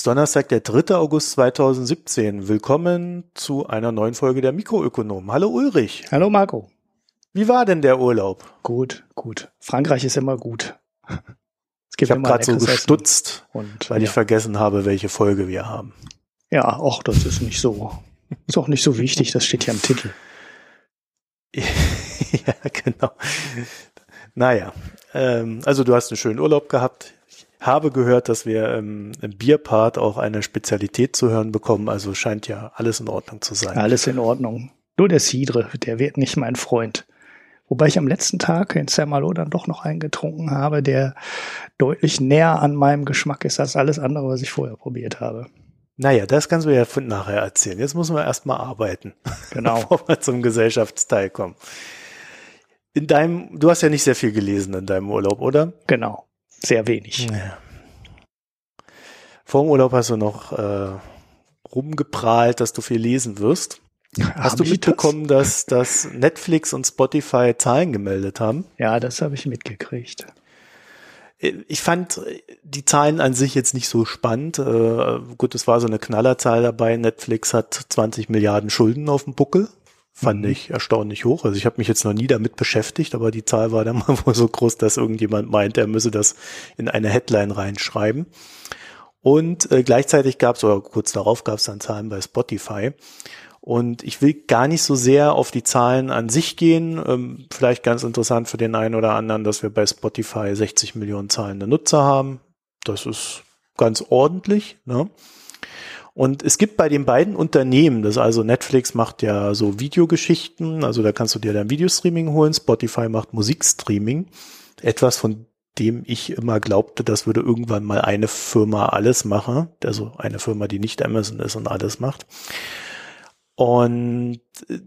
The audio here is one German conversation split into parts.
Ist Donnerstag, der 3. August 2017. Willkommen zu einer neuen Folge der Mikroökonomen. Hallo Ulrich. Hallo Marco. Wie war denn der Urlaub? Gut, gut. Frankreich ist immer gut. Es gibt ich habe gerade so gestutzt, und, weil ja. ich vergessen habe, welche Folge wir haben. Ja, auch das ist nicht so. Ist auch nicht so wichtig, das steht ja im Titel. ja, genau. Naja, ähm, also du hast einen schönen Urlaub gehabt habe gehört, dass wir ähm, im Bierpart auch eine Spezialität zu hören bekommen. Also scheint ja alles in Ordnung zu sein. Alles in Ordnung. Nur der Cidre, der wird nicht mein Freund. Wobei ich am letzten Tag in Saint-Malo dann doch noch einen getrunken habe, der deutlich näher an meinem Geschmack ist als alles andere, was ich vorher probiert habe. Naja, das kannst du ja von nachher erzählen. Jetzt müssen wir erstmal arbeiten. Genau. Bevor wir zum Gesellschaftsteil kommen. In deinem, du hast ja nicht sehr viel gelesen in deinem Urlaub, oder? Genau sehr wenig. Ja. Vor dem Urlaub hast du noch äh, rumgeprahlt, dass du viel lesen wirst. Hast du mitbekommen, das? dass, dass Netflix und Spotify Zahlen gemeldet haben? Ja, das habe ich mitgekriegt. Ich fand die Zahlen an sich jetzt nicht so spannend. Äh, gut, es war so eine Knallerzahl dabei. Netflix hat 20 Milliarden Schulden auf dem Buckel fand mhm. ich erstaunlich hoch. Also ich habe mich jetzt noch nie damit beschäftigt, aber die Zahl war dann mal wohl so groß, dass irgendjemand meint, er müsse das in eine Headline reinschreiben. Und äh, gleichzeitig gab es, oder kurz darauf gab es dann Zahlen bei Spotify. Und ich will gar nicht so sehr auf die Zahlen an sich gehen. Ähm, vielleicht ganz interessant für den einen oder anderen, dass wir bei Spotify 60 Millionen zahlende Nutzer haben. Das ist ganz ordentlich. Ne? Und es gibt bei den beiden Unternehmen, das also Netflix macht ja so Videogeschichten, also da kannst du dir dann Videostreaming holen, Spotify macht Musikstreaming, etwas von dem ich immer glaubte, das würde irgendwann mal eine Firma alles machen, also eine Firma, die nicht Amazon ist und alles macht. Und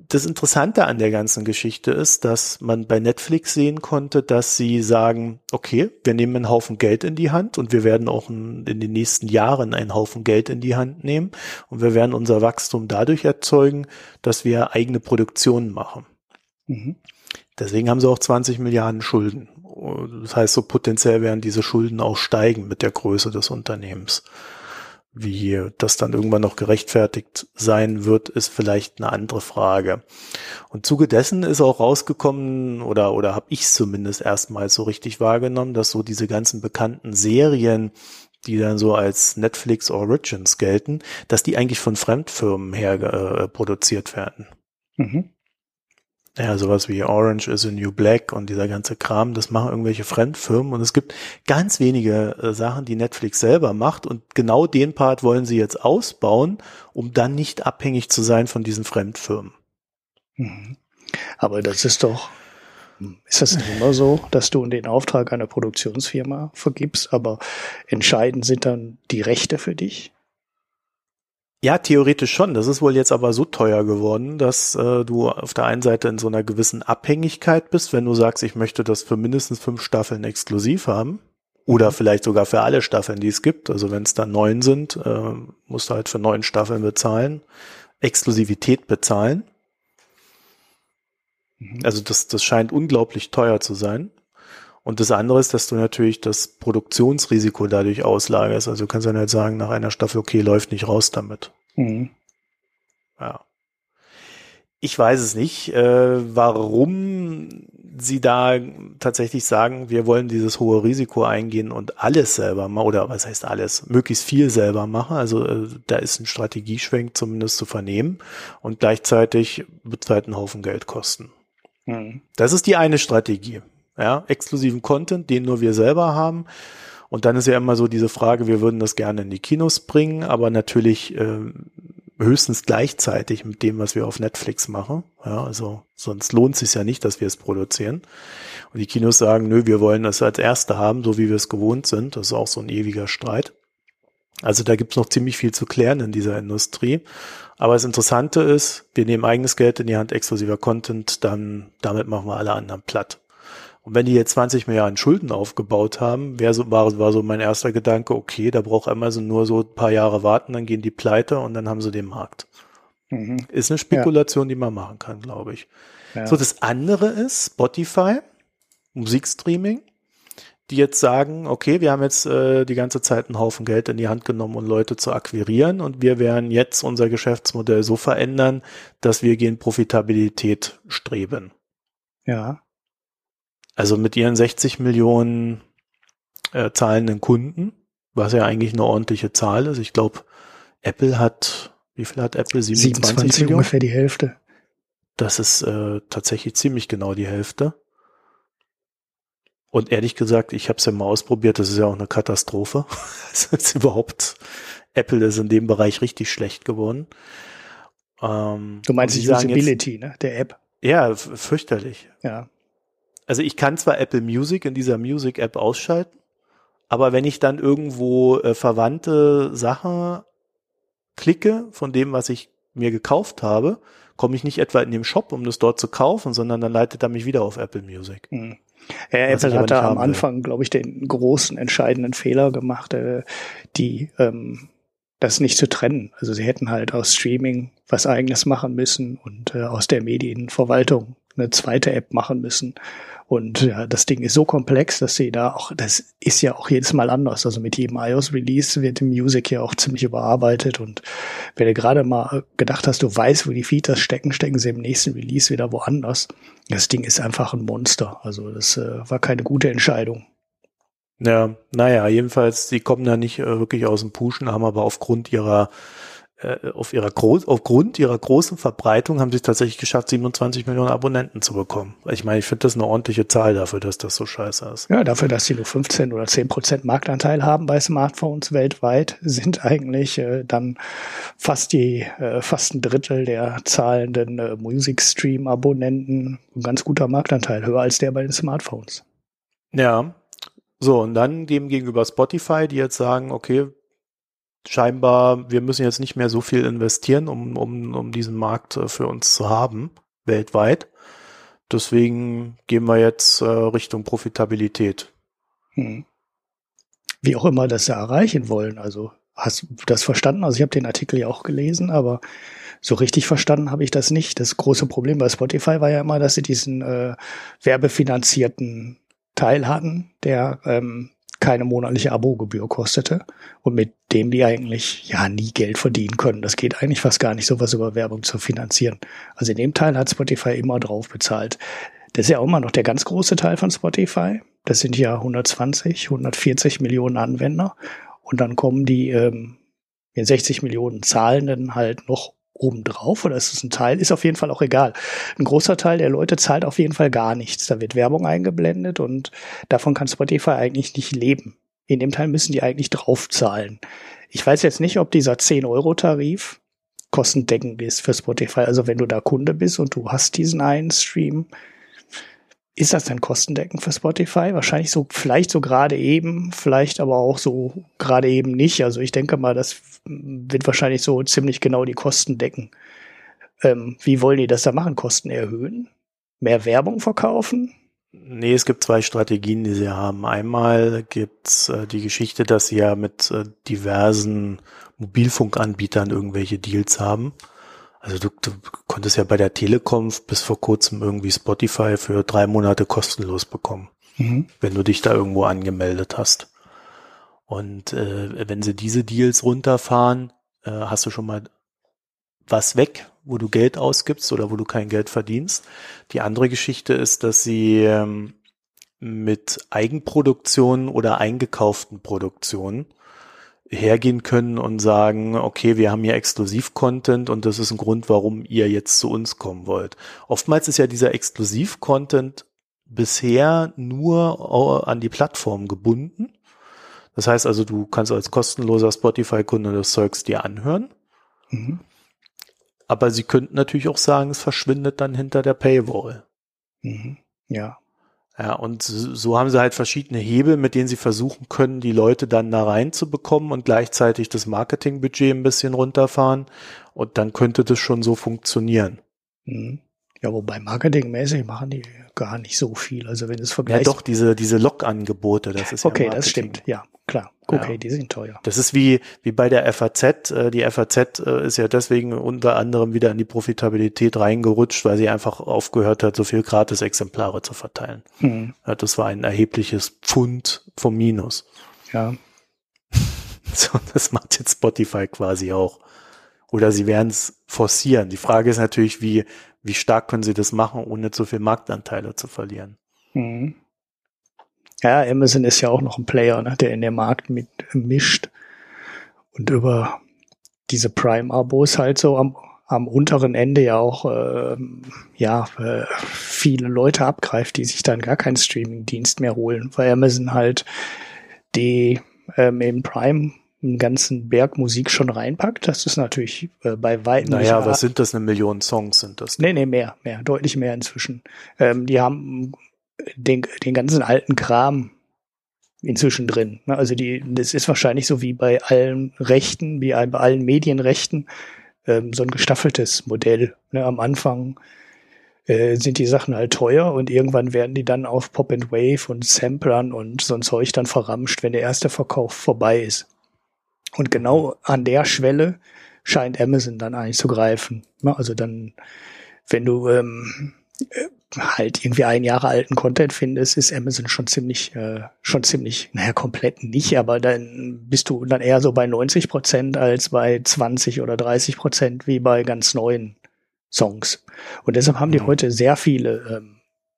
das Interessante an der ganzen Geschichte ist, dass man bei Netflix sehen konnte, dass sie sagen, okay, wir nehmen einen Haufen Geld in die Hand und wir werden auch in den nächsten Jahren einen Haufen Geld in die Hand nehmen und wir werden unser Wachstum dadurch erzeugen, dass wir eigene Produktionen machen. Mhm. Deswegen haben sie auch 20 Milliarden Schulden. Das heißt, so potenziell werden diese Schulden auch steigen mit der Größe des Unternehmens. Wie das dann irgendwann noch gerechtfertigt sein wird, ist vielleicht eine andere Frage. Und zuge dessen ist auch rausgekommen, oder, oder habe ich zumindest erstmals so richtig wahrgenommen, dass so diese ganzen bekannten Serien, die dann so als Netflix Origins gelten, dass die eigentlich von Fremdfirmen her äh, produziert werden. Mhm. Ja, sowas wie Orange is a New Black und dieser ganze Kram, das machen irgendwelche Fremdfirmen und es gibt ganz wenige äh, Sachen, die Netflix selber macht und genau den Part wollen sie jetzt ausbauen, um dann nicht abhängig zu sein von diesen Fremdfirmen. Mhm. Aber das ist doch, ist das nicht immer so, dass du den Auftrag einer Produktionsfirma vergibst, aber entscheidend sind dann die Rechte für dich? Ja, theoretisch schon. Das ist wohl jetzt aber so teuer geworden, dass äh, du auf der einen Seite in so einer gewissen Abhängigkeit bist, wenn du sagst, ich möchte das für mindestens fünf Staffeln exklusiv haben. Oder mhm. vielleicht sogar für alle Staffeln, die es gibt. Also wenn es dann neun sind, äh, musst du halt für neun Staffeln bezahlen, Exklusivität bezahlen. Mhm. Also das, das scheint unglaublich teuer zu sein. Und das andere ist, dass du natürlich das Produktionsrisiko dadurch auslagerst. Also du kannst dann halt sagen, nach einer Staffel, okay, läuft nicht raus damit. Mhm. Ja. Ich weiß es nicht, äh, warum sie da tatsächlich sagen, wir wollen dieses hohe Risiko eingehen und alles selber machen, oder was heißt alles, möglichst viel selber machen. Also äh, da ist ein Strategieschwenk zumindest zu vernehmen und gleichzeitig wird es halt einen Haufen Geld kosten. Mhm. Das ist die eine Strategie ja, exklusiven Content, den nur wir selber haben. Und dann ist ja immer so diese Frage, wir würden das gerne in die Kinos bringen, aber natürlich äh, höchstens gleichzeitig mit dem, was wir auf Netflix machen. Ja, also sonst lohnt es sich ja nicht, dass wir es produzieren. Und die Kinos sagen, nö, wir wollen das als Erste haben, so wie wir es gewohnt sind. Das ist auch so ein ewiger Streit. Also da gibt's noch ziemlich viel zu klären in dieser Industrie. Aber das Interessante ist, wir nehmen eigenes Geld in die Hand, exklusiver Content, dann damit machen wir alle anderen platt. Und wenn die jetzt 20 Milliarden Schulden aufgebaut haben, wär so, war, war so mein erster Gedanke, okay, da braucht Amazon nur so ein paar Jahre warten, dann gehen die pleite und dann haben sie den Markt. Mhm. Ist eine Spekulation, ja. die man machen kann, glaube ich. Ja. So, das andere ist Spotify, Musikstreaming. die jetzt sagen, okay, wir haben jetzt äh, die ganze Zeit einen Haufen Geld in die Hand genommen, um Leute zu akquirieren und wir werden jetzt unser Geschäftsmodell so verändern, dass wir gegen Profitabilität streben. Ja. Also mit ihren 60 Millionen äh, zahlenden Kunden, was ja eigentlich eine ordentliche Zahl ist. Ich glaube, Apple hat, wie viel hat Apple? 27, 27 Millionen? ungefähr die Hälfte. Das ist äh, tatsächlich ziemlich genau die Hälfte. Und ehrlich gesagt, ich habe es ja mal ausprobiert, das ist ja auch eine Katastrophe. es ist überhaupt, Apple ist in dem Bereich richtig schlecht geworden. Ähm, du meinst die Usability, jetzt, ne, der App? Ja, fürchterlich. Ja. Also ich kann zwar Apple Music in dieser Music App ausschalten, aber wenn ich dann irgendwo äh, verwandte Sachen klicke von dem, was ich mir gekauft habe, komme ich nicht etwa in den Shop, um das dort zu kaufen, sondern dann leitet er mich wieder auf Apple Music. Mhm. Ja, Apple hat da am Anfang, glaube ich, den großen entscheidenden Fehler gemacht, äh, die ähm, das nicht zu trennen. Also sie hätten halt aus Streaming was eigenes machen müssen und äh, aus der Medienverwaltung eine zweite App machen müssen. Und ja, das Ding ist so komplex, dass sie da auch, das ist ja auch jedes Mal anders. Also mit jedem iOS-Release wird die Music ja auch ziemlich überarbeitet. Und wenn du gerade mal gedacht hast, du weißt, wo die Features stecken, stecken sie im nächsten Release wieder woanders. Das Ding ist einfach ein Monster. Also das äh, war keine gute Entscheidung. Ja, naja, jedenfalls, die kommen da nicht äh, wirklich aus dem Puschen, haben aber aufgrund ihrer äh, auf ihrer Groß aufgrund ihrer großen Verbreitung haben sie es tatsächlich geschafft, 27 Millionen Abonnenten zu bekommen. Ich meine, ich finde das eine ordentliche Zahl dafür, dass das so scheiße ist. Ja, dafür, dass sie nur 15 oder 10 Prozent Marktanteil haben bei Smartphones weltweit, sind eigentlich äh, dann fast die äh, fast ein Drittel der zahlenden äh, Music Stream Abonnenten ein ganz guter Marktanteil, höher als der bei den Smartphones. Ja. So, und dann dem gegenüber Spotify, die jetzt sagen, okay, scheinbar, wir müssen jetzt nicht mehr so viel investieren, um, um, um diesen Markt äh, für uns zu haben, weltweit. Deswegen gehen wir jetzt äh, Richtung Profitabilität. Hm. Wie auch immer das ja erreichen wollen. Also hast du das verstanden? Also ich habe den Artikel ja auch gelesen, aber so richtig verstanden habe ich das nicht. Das große Problem bei Spotify war ja immer, dass sie diesen äh, werbefinanzierten Teil hatten, der ähm, keine monatliche Abogebühr kostete und mit dem die eigentlich ja nie Geld verdienen können. Das geht eigentlich fast gar nicht, sowas über Werbung zu finanzieren. Also in dem Teil hat Spotify immer drauf bezahlt. Das ist ja auch immer noch der ganz große Teil von Spotify. Das sind ja 120, 140 Millionen Anwender. Und dann kommen die ähm, 60 Millionen Zahlenden halt noch obendrauf oder ist es ein Teil? Ist auf jeden Fall auch egal. Ein großer Teil der Leute zahlt auf jeden Fall gar nichts. Da wird Werbung eingeblendet und davon kann Spotify eigentlich nicht leben. In dem Teil müssen die eigentlich draufzahlen. Ich weiß jetzt nicht, ob dieser 10-Euro-Tarif kostendeckend ist für Spotify. Also wenn du da Kunde bist und du hast diesen einen Stream, ist das denn kostendeckend für Spotify? Wahrscheinlich so, vielleicht so gerade eben, vielleicht aber auch so gerade eben nicht. Also ich denke mal, das wird wahrscheinlich so ziemlich genau die Kosten decken. Ähm, wie wollen die das da machen? Kosten erhöhen? Mehr Werbung verkaufen? Nee, es gibt zwei Strategien, die sie haben. Einmal gibt's äh, die Geschichte, dass sie ja mit äh, diversen Mobilfunkanbietern irgendwelche Deals haben. Also du, du konntest ja bei der Telekom bis vor kurzem irgendwie Spotify für drei Monate kostenlos bekommen, mhm. wenn du dich da irgendwo angemeldet hast. Und äh, wenn sie diese Deals runterfahren, äh, hast du schon mal was weg, wo du Geld ausgibst oder wo du kein Geld verdienst. Die andere Geschichte ist, dass sie ähm, mit Eigenproduktionen oder eingekauften Produktionen hergehen können und sagen, okay, wir haben hier Exklusiv-Content und das ist ein Grund, warum ihr jetzt zu uns kommen wollt. Oftmals ist ja dieser Exklusiv-Content bisher nur an die Plattform gebunden. Das heißt also, du kannst als kostenloser Spotify-Kunde das Zeugs dir anhören. Mhm. Aber sie könnten natürlich auch sagen, es verschwindet dann hinter der Paywall. Mhm. Ja. Ja, und so haben sie halt verschiedene Hebel, mit denen sie versuchen können, die Leute dann da reinzubekommen und gleichzeitig das Marketingbudget ein bisschen runterfahren. Und dann könnte das schon so funktionieren. Mhm. Ja, wobei marketingmäßig machen die gar nicht so viel. Also wenn es vergleicht. Ja, doch, diese, diese Log-Angebote, das ist ja Okay, das stimmt, ja, klar. Okay, ja. die sind teuer. Das ist wie, wie bei der FAZ. Äh, die FAZ äh, ist ja deswegen unter anderem wieder in die Profitabilität reingerutscht, weil sie einfach aufgehört hat, so viel Gratis-Exemplare zu verteilen. Mhm. Das war ein erhebliches Pfund vom Minus. Ja. So, das macht jetzt Spotify quasi auch. Oder sie werden es forcieren. Die Frage ist natürlich, wie, wie stark können sie das machen, ohne zu viel Marktanteile zu verlieren. Mhm. Ja, Amazon ist ja auch noch ein Player, ne, der in den Markt mit mischt und über diese Prime-Abos halt so am, am unteren Ende ja auch äh, ja äh, viele Leute abgreift, die sich dann gar keinen Streaming-Dienst mehr holen, weil Amazon halt die ähm, in Prime einen ganzen Berg Musik schon reinpackt. Das ist natürlich äh, bei weitem. Naja, was sind das? Eine Million Songs sind das? Nee, nee, mehr, mehr, deutlich mehr inzwischen. Ähm, die haben den, den ganzen alten Kram inzwischen drin. Ne? Also die, das ist wahrscheinlich so wie bei allen Rechten, wie bei allen Medienrechten, ähm, so ein gestaffeltes Modell. Ne? Am Anfang äh, sind die Sachen halt teuer und irgendwann werden die dann auf Pop and Wave und Samplern und so ein Zeug dann verramscht, wenn der erste Verkauf vorbei ist. Und genau an der Schwelle scheint Amazon dann eigentlich zu greifen. Ne? Also dann, wenn du ähm, äh, halt irgendwie ein Jahre alten Content findest, ist Amazon schon ziemlich, äh, schon ziemlich, naja, komplett nicht, aber dann bist du dann eher so bei 90 Prozent als bei 20 oder 30 Prozent wie bei ganz neuen Songs. Und deshalb haben die mhm. heute sehr viele,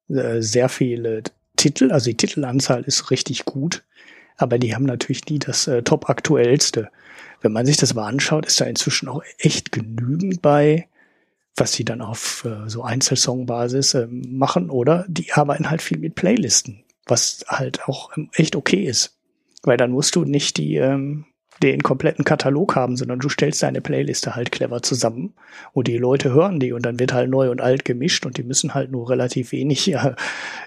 ähm, äh, sehr viele Titel, also die Titelanzahl ist richtig gut, aber die haben natürlich nie das äh, top aktuellste. Wenn man sich das mal anschaut, ist da inzwischen auch echt genügend bei, was sie dann auf äh, so Einzelsongbasis äh, machen, oder die arbeiten halt viel mit Playlisten, was halt auch ähm, echt okay ist. Weil dann musst du nicht die ähm, den kompletten Katalog haben, sondern du stellst deine Playliste halt clever zusammen und die Leute hören die und dann wird halt neu und alt gemischt und die müssen halt nur relativ wenig äh,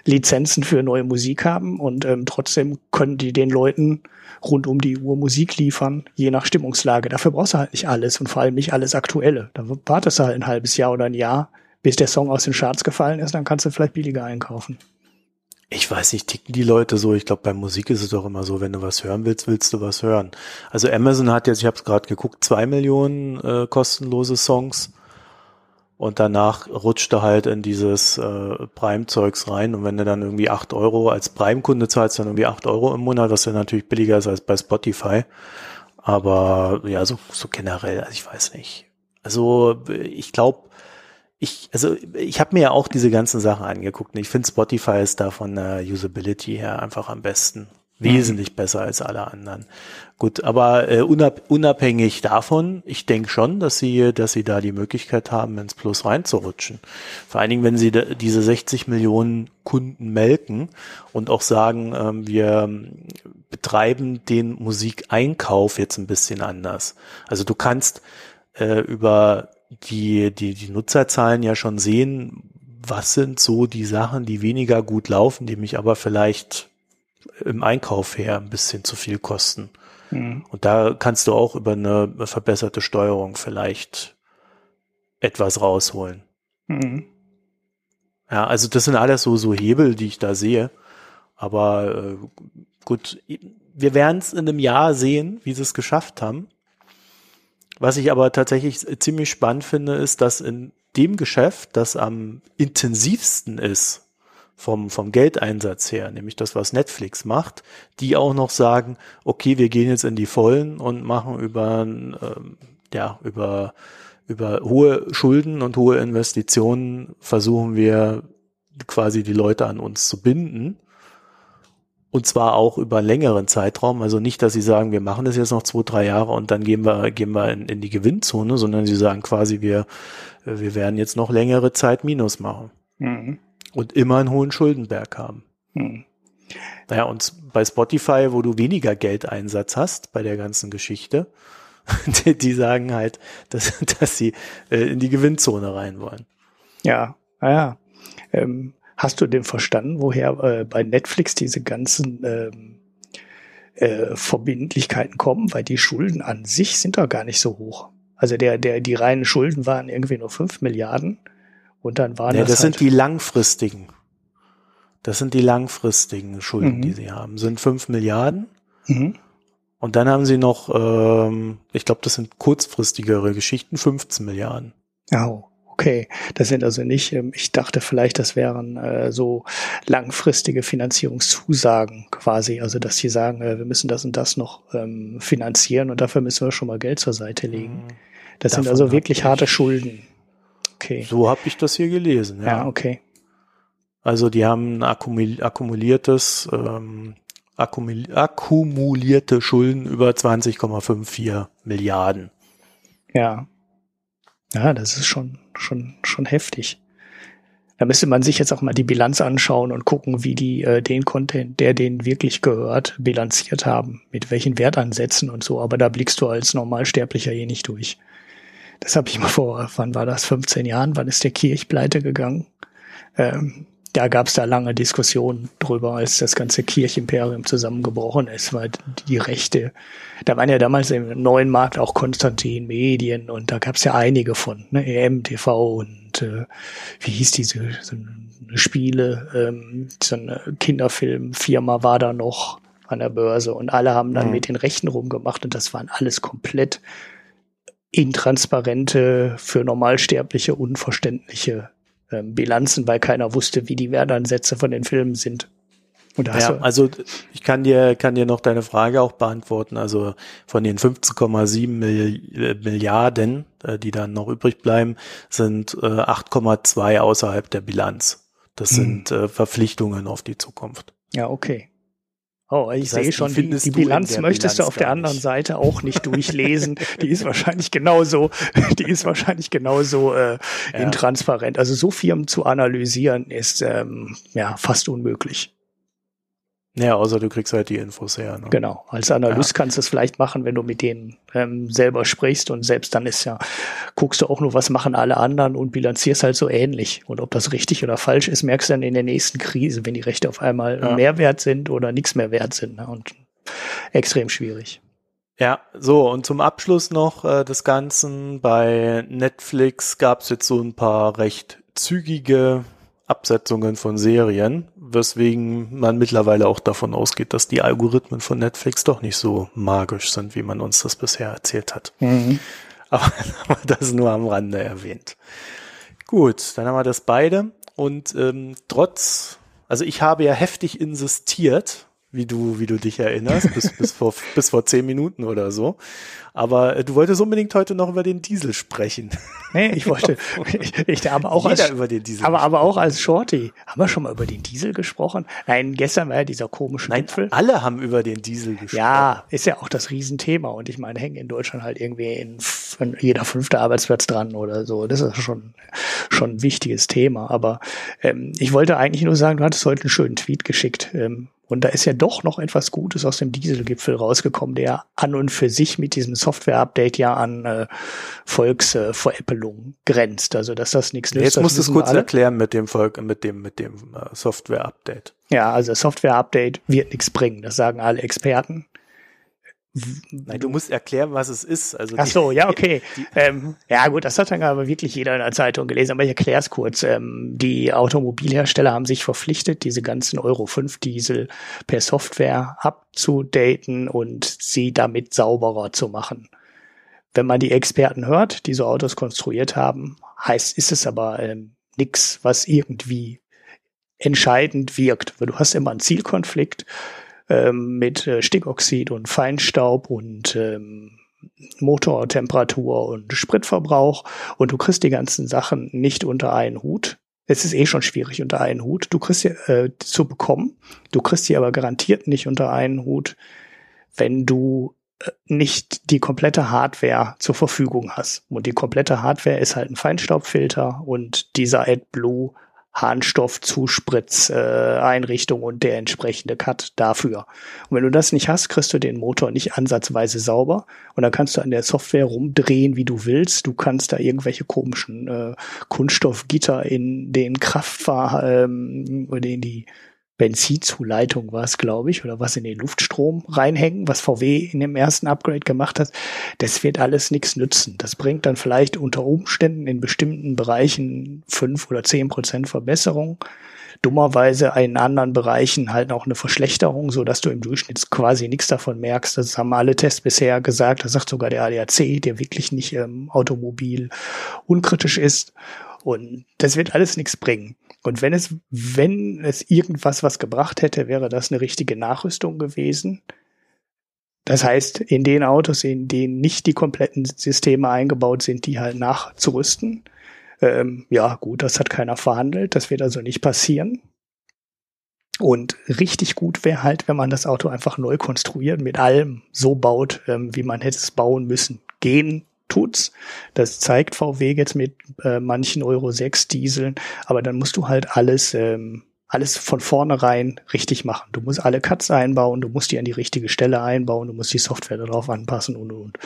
Lizenzen für neue Musik haben und ähm, trotzdem können die den Leuten rund um die Uhr Musik liefern, je nach Stimmungslage. Dafür brauchst du halt nicht alles und vor allem nicht alles Aktuelle. Da wartest du halt ein halbes Jahr oder ein Jahr, bis der Song aus den Charts gefallen ist, dann kannst du vielleicht billiger einkaufen. Ich weiß nicht, ticken die Leute so? Ich glaube, bei Musik ist es doch immer so, wenn du was hören willst, willst du was hören. Also Amazon hat jetzt, ich habe es gerade geguckt, zwei Millionen äh, kostenlose Songs und danach rutscht er halt in dieses äh, Prime-Zeugs rein und wenn du dann irgendwie acht Euro als Prime-Kunde zahlst, dann irgendwie acht Euro im Monat, was ja natürlich billiger ist als bei Spotify. Aber ja, so, so generell, also ich weiß nicht. Also ich glaube, ich, also ich habe mir ja auch diese ganzen Sachen angeguckt und ich finde Spotify ist da von der Usability her einfach am besten. Wesentlich mhm. besser als alle anderen. Gut, aber äh, unab unabhängig davon, ich denke schon, dass sie, dass sie da die Möglichkeit haben, ins Plus reinzurutschen. Vor allen Dingen, wenn sie diese 60 Millionen Kunden melken und auch sagen, ähm, wir ähm, betreiben den Musikeinkauf jetzt ein bisschen anders. Also du kannst äh, über die, die, die Nutzerzahlen ja schon sehen, was sind so die Sachen, die weniger gut laufen, die mich aber vielleicht im Einkauf her ein bisschen zu viel kosten. Mhm. Und da kannst du auch über eine verbesserte Steuerung vielleicht etwas rausholen. Mhm. Ja, also das sind alles so, so Hebel, die ich da sehe. Aber äh, gut, wir werden es in einem Jahr sehen, wie sie es geschafft haben. Was ich aber tatsächlich ziemlich spannend finde, ist, dass in dem Geschäft, das am intensivsten ist, vom, vom Geldeinsatz her, nämlich das, was Netflix macht, die auch noch sagen, okay, wir gehen jetzt in die Vollen und machen über, ähm, ja, über, über hohe Schulden und hohe Investitionen versuchen wir quasi die Leute an uns zu binden und zwar auch über einen längeren Zeitraum. Also nicht, dass sie sagen, wir machen das jetzt noch zwei, drei Jahre und dann gehen wir, gehen wir in, in die Gewinnzone, sondern sie sagen quasi, wir, wir werden jetzt noch längere Zeit Minus machen. Mhm. Und immer einen hohen Schuldenberg haben. Mhm. Naja, und bei Spotify, wo du weniger Geldeinsatz hast bei der ganzen Geschichte, die, die sagen halt, dass, dass sie äh, in die Gewinnzone rein wollen. Ja, naja. Ähm, Hast du denn verstanden, woher äh, bei Netflix diese ganzen ähm, äh, Verbindlichkeiten kommen? Weil die Schulden an sich sind doch gar nicht so hoch. Also der, der, die reinen Schulden waren irgendwie nur fünf Milliarden und dann waren ja, das. Das halt sind die langfristigen. Das sind die langfristigen Schulden, mhm. die sie haben. Sind fünf Milliarden. Mhm. Und dann haben sie noch, ähm, ich glaube, das sind kurzfristigere Geschichten, 15 Milliarden. Oh, okay. Das sind also nicht, ähm, ich dachte vielleicht, das wären äh, so langfristige Finanzierungszusagen quasi. Also, dass sie sagen, äh, wir müssen das und das noch ähm, finanzieren und dafür müssen wir schon mal Geld zur Seite legen. Mhm. Das Davon sind also wirklich harte Schulden. Okay. So habe ich das hier gelesen. Ja, ja okay. Also die haben ein akkumuliertes, ähm, akkumulierte Schulden über 20,54 Milliarden. Ja. Ja, das ist schon, schon, schon heftig. Da müsste man sich jetzt auch mal die Bilanz anschauen und gucken, wie die äh, den Content, der denen wirklich gehört, bilanziert haben, mit welchen Wertansätzen und so. Aber da blickst du als Normalsterblicher eh nicht durch. Das habe ich mal vor, wann war das, 15 Jahren, wann ist der Kirch pleite gegangen? Ähm, da gab es da lange Diskussionen drüber, als das ganze Kirchimperium zusammengebrochen ist, weil die Rechte, da waren ja damals im neuen Markt auch Konstantin Medien und da gab es ja einige von, ne, EMTV und äh, wie hieß diese so eine Spiele, ähm, so eine Kinderfilmfirma war da noch an der Börse und alle haben dann mhm. mit den Rechten rumgemacht und das waren alles komplett intransparente, für Normalsterbliche unverständliche ähm, Bilanzen, weil keiner wusste, wie die Wertansätze von den Filmen sind. ja, also ich kann dir, kann dir noch deine Frage auch beantworten. Also von den 15,7 Milliarden, äh, die dann noch übrig bleiben, sind äh, 8,2 außerhalb der Bilanz. Das hm. sind äh, Verpflichtungen auf die Zukunft. Ja, okay. Oh, ich sehe schon, die, die Bilanz möchtest Bilanz du auf der anderen nicht. Seite auch nicht durchlesen. die ist wahrscheinlich genauso, die ist wahrscheinlich genauso äh, ja. intransparent. Also so Firmen zu analysieren ist ähm, ja fast unmöglich. Ja, außer du kriegst halt die Infos her. Ne? Genau. Als Analyst ja. kannst du es vielleicht machen, wenn du mit denen ähm, selber sprichst und selbst dann ist ja, guckst du auch nur, was machen alle anderen und bilanzierst halt so ähnlich. Und ob das richtig oder falsch ist, merkst du dann in der nächsten Krise, wenn die Rechte auf einmal ja. mehr wert sind oder nichts mehr wert sind. Ne? Und extrem schwierig. Ja, so und zum Abschluss noch äh, des Ganzen. Bei Netflix gab es jetzt so ein paar recht zügige Absetzungen von Serien, weswegen man mittlerweile auch davon ausgeht, dass die Algorithmen von Netflix doch nicht so magisch sind, wie man uns das bisher erzählt hat. Mhm. Aber, aber das nur am Rande erwähnt. Gut, dann haben wir das beide. Und ähm, trotz, also ich habe ja heftig insistiert, wie du, wie du dich erinnerst, bis, bis, vor, bis vor zehn Minuten oder so. Aber äh, du wolltest unbedingt heute noch über den Diesel sprechen. Nee, ich wollte, ich, ich aber auch Jeder als, über den Diesel. Aber, aber auch als Shorty. Haben wir schon mal über den Diesel gesprochen? Nein, gestern war ja dieser komische Nein, Gipfel. alle haben über den Diesel gesprochen. Ja, ist ja auch das Riesenthema. Und ich meine, hängen in Deutschland halt irgendwie in, in jeder fünfte Arbeitsplatz dran oder so. Das ist schon, schon ein wichtiges Thema. Aber ähm, ich wollte eigentlich nur sagen, du hattest heute einen schönen Tweet geschickt. Ähm, und da ist ja doch noch etwas Gutes aus dem Dieselgipfel rausgekommen, der an und für sich mit diesem Software-Update ja an äh, Volksveräppelung äh, grenzt. Also dass das nichts nützt. Jetzt musst du es kurz alle. erklären mit dem Volk, mit dem, mit dem äh, Software-Update. Ja, also Software-Update wird nichts bringen. Das sagen alle Experten. Nein, du musst erklären, was es ist. Also Ach so, ja, okay. Die, ähm, ja, gut, das hat dann aber wirklich jeder in der Zeitung gelesen, aber ich erkläre es kurz. Ähm, die Automobilhersteller haben sich verpflichtet, diese ganzen Euro 5 Diesel per Software abzudaten und sie damit sauberer zu machen. Wenn man die Experten hört, die so Autos konstruiert haben, heißt, ist es aber ähm, nichts, was irgendwie entscheidend wirkt. Weil du hast immer einen Zielkonflikt ähm, mit äh, Stickoxid und Feinstaub und ähm, Motortemperatur und Spritverbrauch und du kriegst die ganzen Sachen nicht unter einen Hut. Es ist eh schon schwierig unter einen Hut. Du kriegst sie äh, zu bekommen. Du kriegst sie aber garantiert nicht unter einen Hut, wenn du äh, nicht die komplette Hardware zur Verfügung hast. Und die komplette Hardware ist halt ein Feinstaubfilter und dieser AdBlue Harnstoffzuspritzeinrichtung äh, und der entsprechende Cut dafür. Und wenn du das nicht hast, kriegst du den Motor nicht ansatzweise sauber und dann kannst du an der Software rumdrehen, wie du willst. Du kannst da irgendwelche komischen äh, Kunststoffgitter in den Kraftfahr ähm, oder in die Benzinzuleitung war es, glaube ich, oder was in den Luftstrom reinhängen, was VW in dem ersten Upgrade gemacht hat, das wird alles nichts nützen. Das bringt dann vielleicht unter Umständen in bestimmten Bereichen fünf oder zehn Prozent Verbesserung. dummerweise in anderen Bereichen halt auch eine Verschlechterung, so dass du im Durchschnitt quasi nichts davon merkst. Das haben alle Tests bisher gesagt. Das sagt sogar der ADAC, der wirklich nicht ähm, automobil unkritisch ist. Und das wird alles nichts bringen. Und wenn es, wenn es irgendwas was gebracht hätte, wäre das eine richtige Nachrüstung gewesen. Das heißt, in den Autos, in denen nicht die kompletten Systeme eingebaut sind, die halt nachzurüsten. Ähm, ja, gut, das hat keiner verhandelt. Das wird also nicht passieren. Und richtig gut wäre halt, wenn man das Auto einfach neu konstruiert, mit allem so baut, ähm, wie man hätte es bauen müssen. Gehen tut's. Das zeigt VW jetzt mit äh, manchen Euro 6 Dieseln, aber dann musst du halt alles ähm, alles von vornherein richtig machen. Du musst alle Cuts einbauen, du musst die an die richtige Stelle einbauen, du musst die Software darauf anpassen und und und.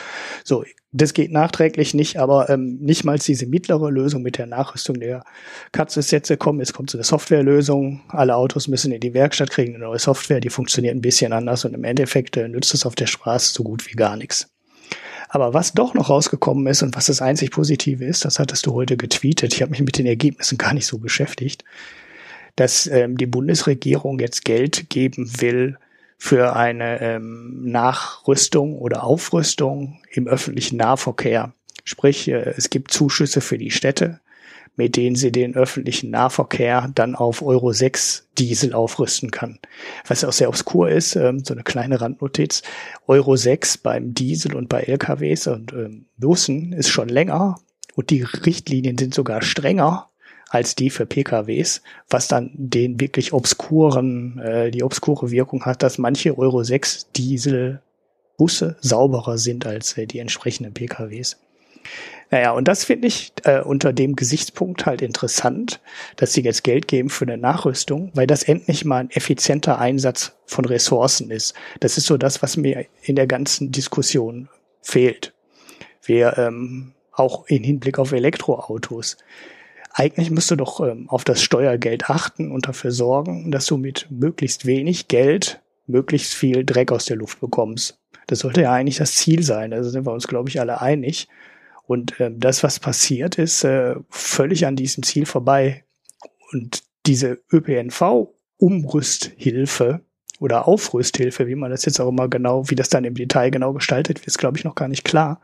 So, das geht nachträglich nicht, aber ähm, nicht mal diese mittlere Lösung mit der Nachrüstung der Cuts ist jetzt gekommen. Jetzt kommt so eine Softwarelösung. Alle Autos müssen in die Werkstatt kriegen eine neue Software, die funktioniert ein bisschen anders und im Endeffekt äh, nützt es auf der Straße so gut wie gar nichts. Aber was doch noch rausgekommen ist und was das einzig Positive ist, das hattest du heute getweetet. Ich habe mich mit den Ergebnissen gar nicht so beschäftigt, dass ähm, die Bundesregierung jetzt Geld geben will für eine ähm, Nachrüstung oder Aufrüstung im öffentlichen Nahverkehr. Sprich, äh, es gibt Zuschüsse für die Städte, mit denen sie den öffentlichen Nahverkehr dann auf Euro 6 Diesel aufrüsten kann. Was auch sehr obskur ist, ähm, so eine kleine Randnotiz, Euro 6 beim Diesel und bei LKWs und ähm, Bussen ist schon länger und die Richtlinien sind sogar strenger als die für PKWs, was dann den wirklich obskuren, äh, die obskure Wirkung hat, dass manche Euro 6 Diesel Busse sauberer sind als äh, die entsprechenden PKWs. Naja, und das finde ich äh, unter dem Gesichtspunkt halt interessant, dass sie jetzt Geld geben für eine Nachrüstung, weil das endlich mal ein effizienter Einsatz von Ressourcen ist. Das ist so das, was mir in der ganzen Diskussion fehlt. Wir ähm, auch in Hinblick auf Elektroautos. Eigentlich musst du doch ähm, auf das Steuergeld achten und dafür sorgen, dass du mit möglichst wenig Geld möglichst viel Dreck aus der Luft bekommst. Das sollte ja eigentlich das Ziel sein. Da sind wir uns, glaube ich, alle einig. Und äh, das, was passiert, ist äh, völlig an diesem Ziel vorbei. Und diese ÖPNV-Umrüsthilfe oder Aufrüsthilfe, wie man das jetzt auch immer genau, wie das dann im Detail genau gestaltet wird, ist, glaube ich, noch gar nicht klar.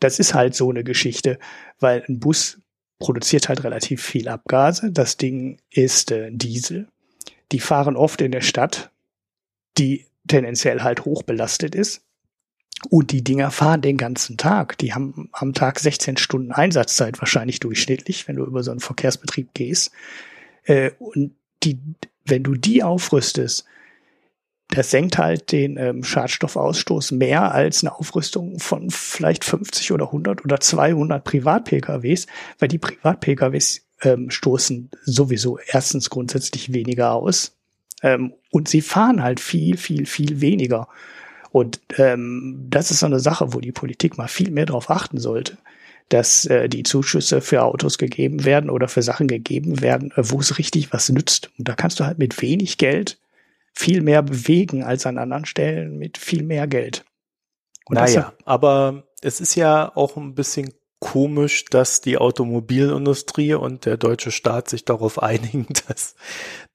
Das ist halt so eine Geschichte, weil ein Bus produziert halt relativ viel Abgase. Das Ding ist äh, Diesel. Die fahren oft in der Stadt, die tendenziell halt hoch belastet ist. Und die Dinger fahren den ganzen Tag. Die haben am Tag 16 Stunden Einsatzzeit wahrscheinlich durchschnittlich, wenn du über so einen Verkehrsbetrieb gehst. Äh, und die, wenn du die aufrüstest, das senkt halt den ähm, Schadstoffausstoß mehr als eine Aufrüstung von vielleicht 50 oder 100 oder 200 Privat-PKWs, weil die Privat-PKWs ähm, stoßen sowieso erstens grundsätzlich weniger aus ähm, und sie fahren halt viel, viel, viel weniger. Und ähm, das ist so eine Sache, wo die Politik mal viel mehr darauf achten sollte, dass äh, die Zuschüsse für Autos gegeben werden oder für Sachen gegeben werden, äh, wo es richtig was nützt. Und da kannst du halt mit wenig Geld viel mehr bewegen als an anderen Stellen mit viel mehr Geld. Und naja, aber es ist ja auch ein bisschen komisch, dass die Automobilindustrie und der deutsche Staat sich darauf einigen, dass